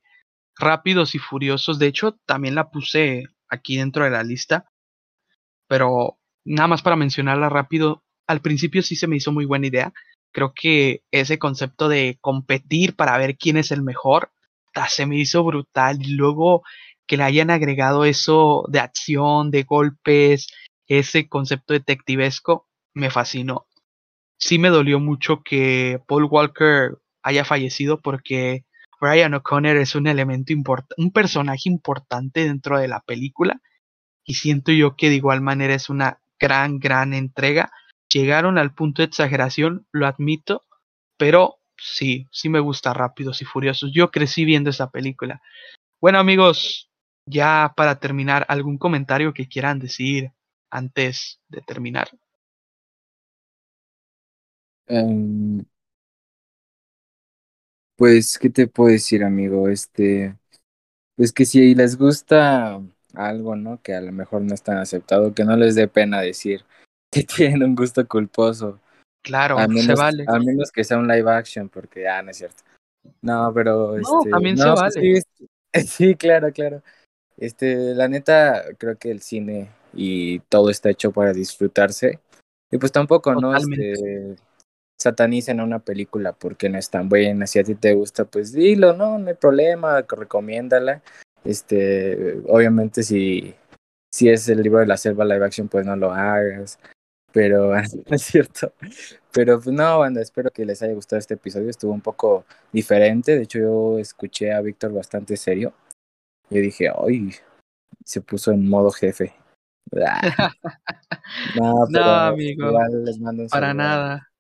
Rápidos y Furiosos. De hecho, también la puse aquí dentro de la lista. Pero nada más para mencionarla rápido. Al principio sí se me hizo muy buena idea. Creo que ese concepto de competir para ver quién es el mejor, se me hizo brutal. Y luego que le hayan agregado eso de acción, de golpes, ese concepto detectivesco, me fascinó. Sí me dolió mucho que Paul Walker haya fallecido porque Brian O'Connor es un elemento importante, un personaje importante dentro de la película y siento yo que de igual manera es una gran, gran entrega. Llegaron al punto de exageración, lo admito, pero sí, sí me gusta Rápidos y Furiosos. Yo crecí viendo esa película. Bueno amigos, ya para terminar, ¿algún comentario que quieran decir antes de terminar? Em, pues, ¿qué te puedo decir, amigo? Este, pues que si les gusta algo, ¿no? Que a lo mejor no están aceptado, que no les dé pena decir que tienen un gusto culposo. Claro, a menos, se vale. A menos que sea un live action, porque, ah, no es cierto. No, pero... No, este, también se pues vale. Sí, sí, claro, claro. Este, la neta, creo que el cine y todo está hecho para disfrutarse. Y pues tampoco, ¿no? Este, satanicen a una película porque no es tan buena. Si a ti te gusta, pues dilo, no, no hay problema, recomiéndala. Este, obviamente si, si es el libro de la selva live action, pues no lo hagas. Pero no es cierto. Pero pues no, banda, espero que les haya gustado este episodio. Estuvo un poco diferente. De hecho, yo escuché a Víctor bastante serio. Yo dije, ay, se puso en modo jefe. no, no, amigo. Igual les mando un para nada.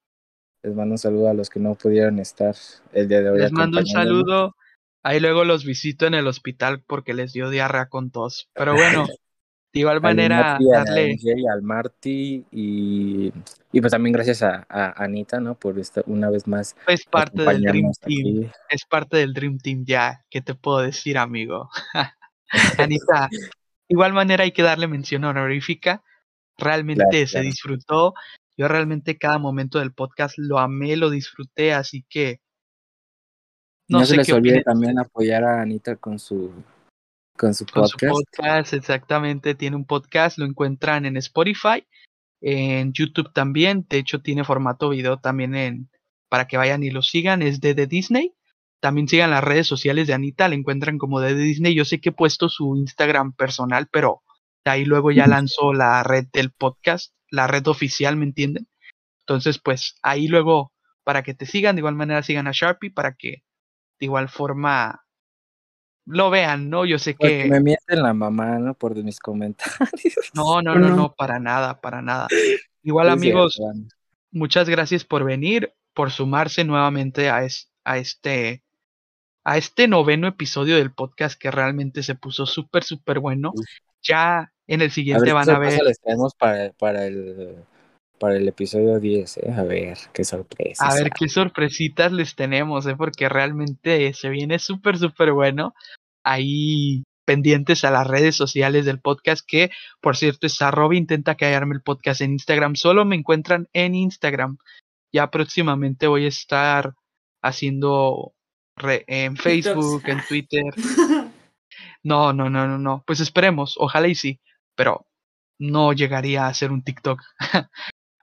Les mando un saludo a los que no pudieron estar el día de hoy. Les mando un saludo. Ahí luego los visito en el hospital porque les dio diarrea con tos. Pero bueno, de igual Al manera, Iñaki, a darle. Al Marty y, y pues también gracias a, a Anita, ¿no? Por esta, una vez más Es parte del Dream Team. aquí. Es parte del Dream Team ya. ¿Qué te puedo decir, amigo? Anita, igual manera hay que darle mención honorífica. Realmente Claro, se claro. disfrutó. Yo realmente cada momento del podcast lo amé, lo disfruté, así que No, no, se sé les qué olvide también apoyar a Anita con su, con su con su podcast. exactamente, tiene un podcast, lo encuentran en Spotify, en YouTube también, de hecho tiene formato video también en para que vayan y lo sigan, es de The Disney. También sigan las redes sociales de Anita, la encuentran como de The Disney. Yo sé que he puesto su Instagram personal, pero de ahí luego ya lanzó la red del podcast, la red oficial, ¿me entienden? Entonces, pues ahí luego, para que te sigan, de igual manera sigan a Sharpie, para que de igual forma lo vean, ¿no? Yo sé Porque que... me mienten la mamá, ¿no? Por mis comentarios. No, no, no, no, para nada, para nada. Igual amigos, muchas gracias por venir, por sumarse nuevamente a, es- a este a este noveno episodio del podcast que realmente se puso súper, súper bueno. Ya en el A siguiente ver qué van a ver, les traemos para, para, el, para el episodio 10, ¿eh? A ver, qué sorpresa. a ver qué sorpresitas les tenemos, ¿eh? porque realmente se viene súper, súper bueno. Ahí pendientes a las redes sociales del podcast, que por cierto es arroba intenta callarme el podcast en Instagram. Solo me encuentran en Instagram. Ya próximamente voy a estar haciendo re- en Facebook, en Twitter. No, no, no, no, no. Pues esperemos, ojalá y sí, pero no llegaría a ser un TikTok.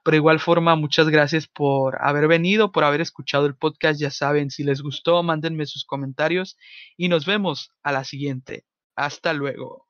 pero igual forma, muchas gracias por haber venido, por haber escuchado el podcast. Ya saben, si les gustó, mándenme sus comentarios y nos vemos a la siguiente. Hasta luego.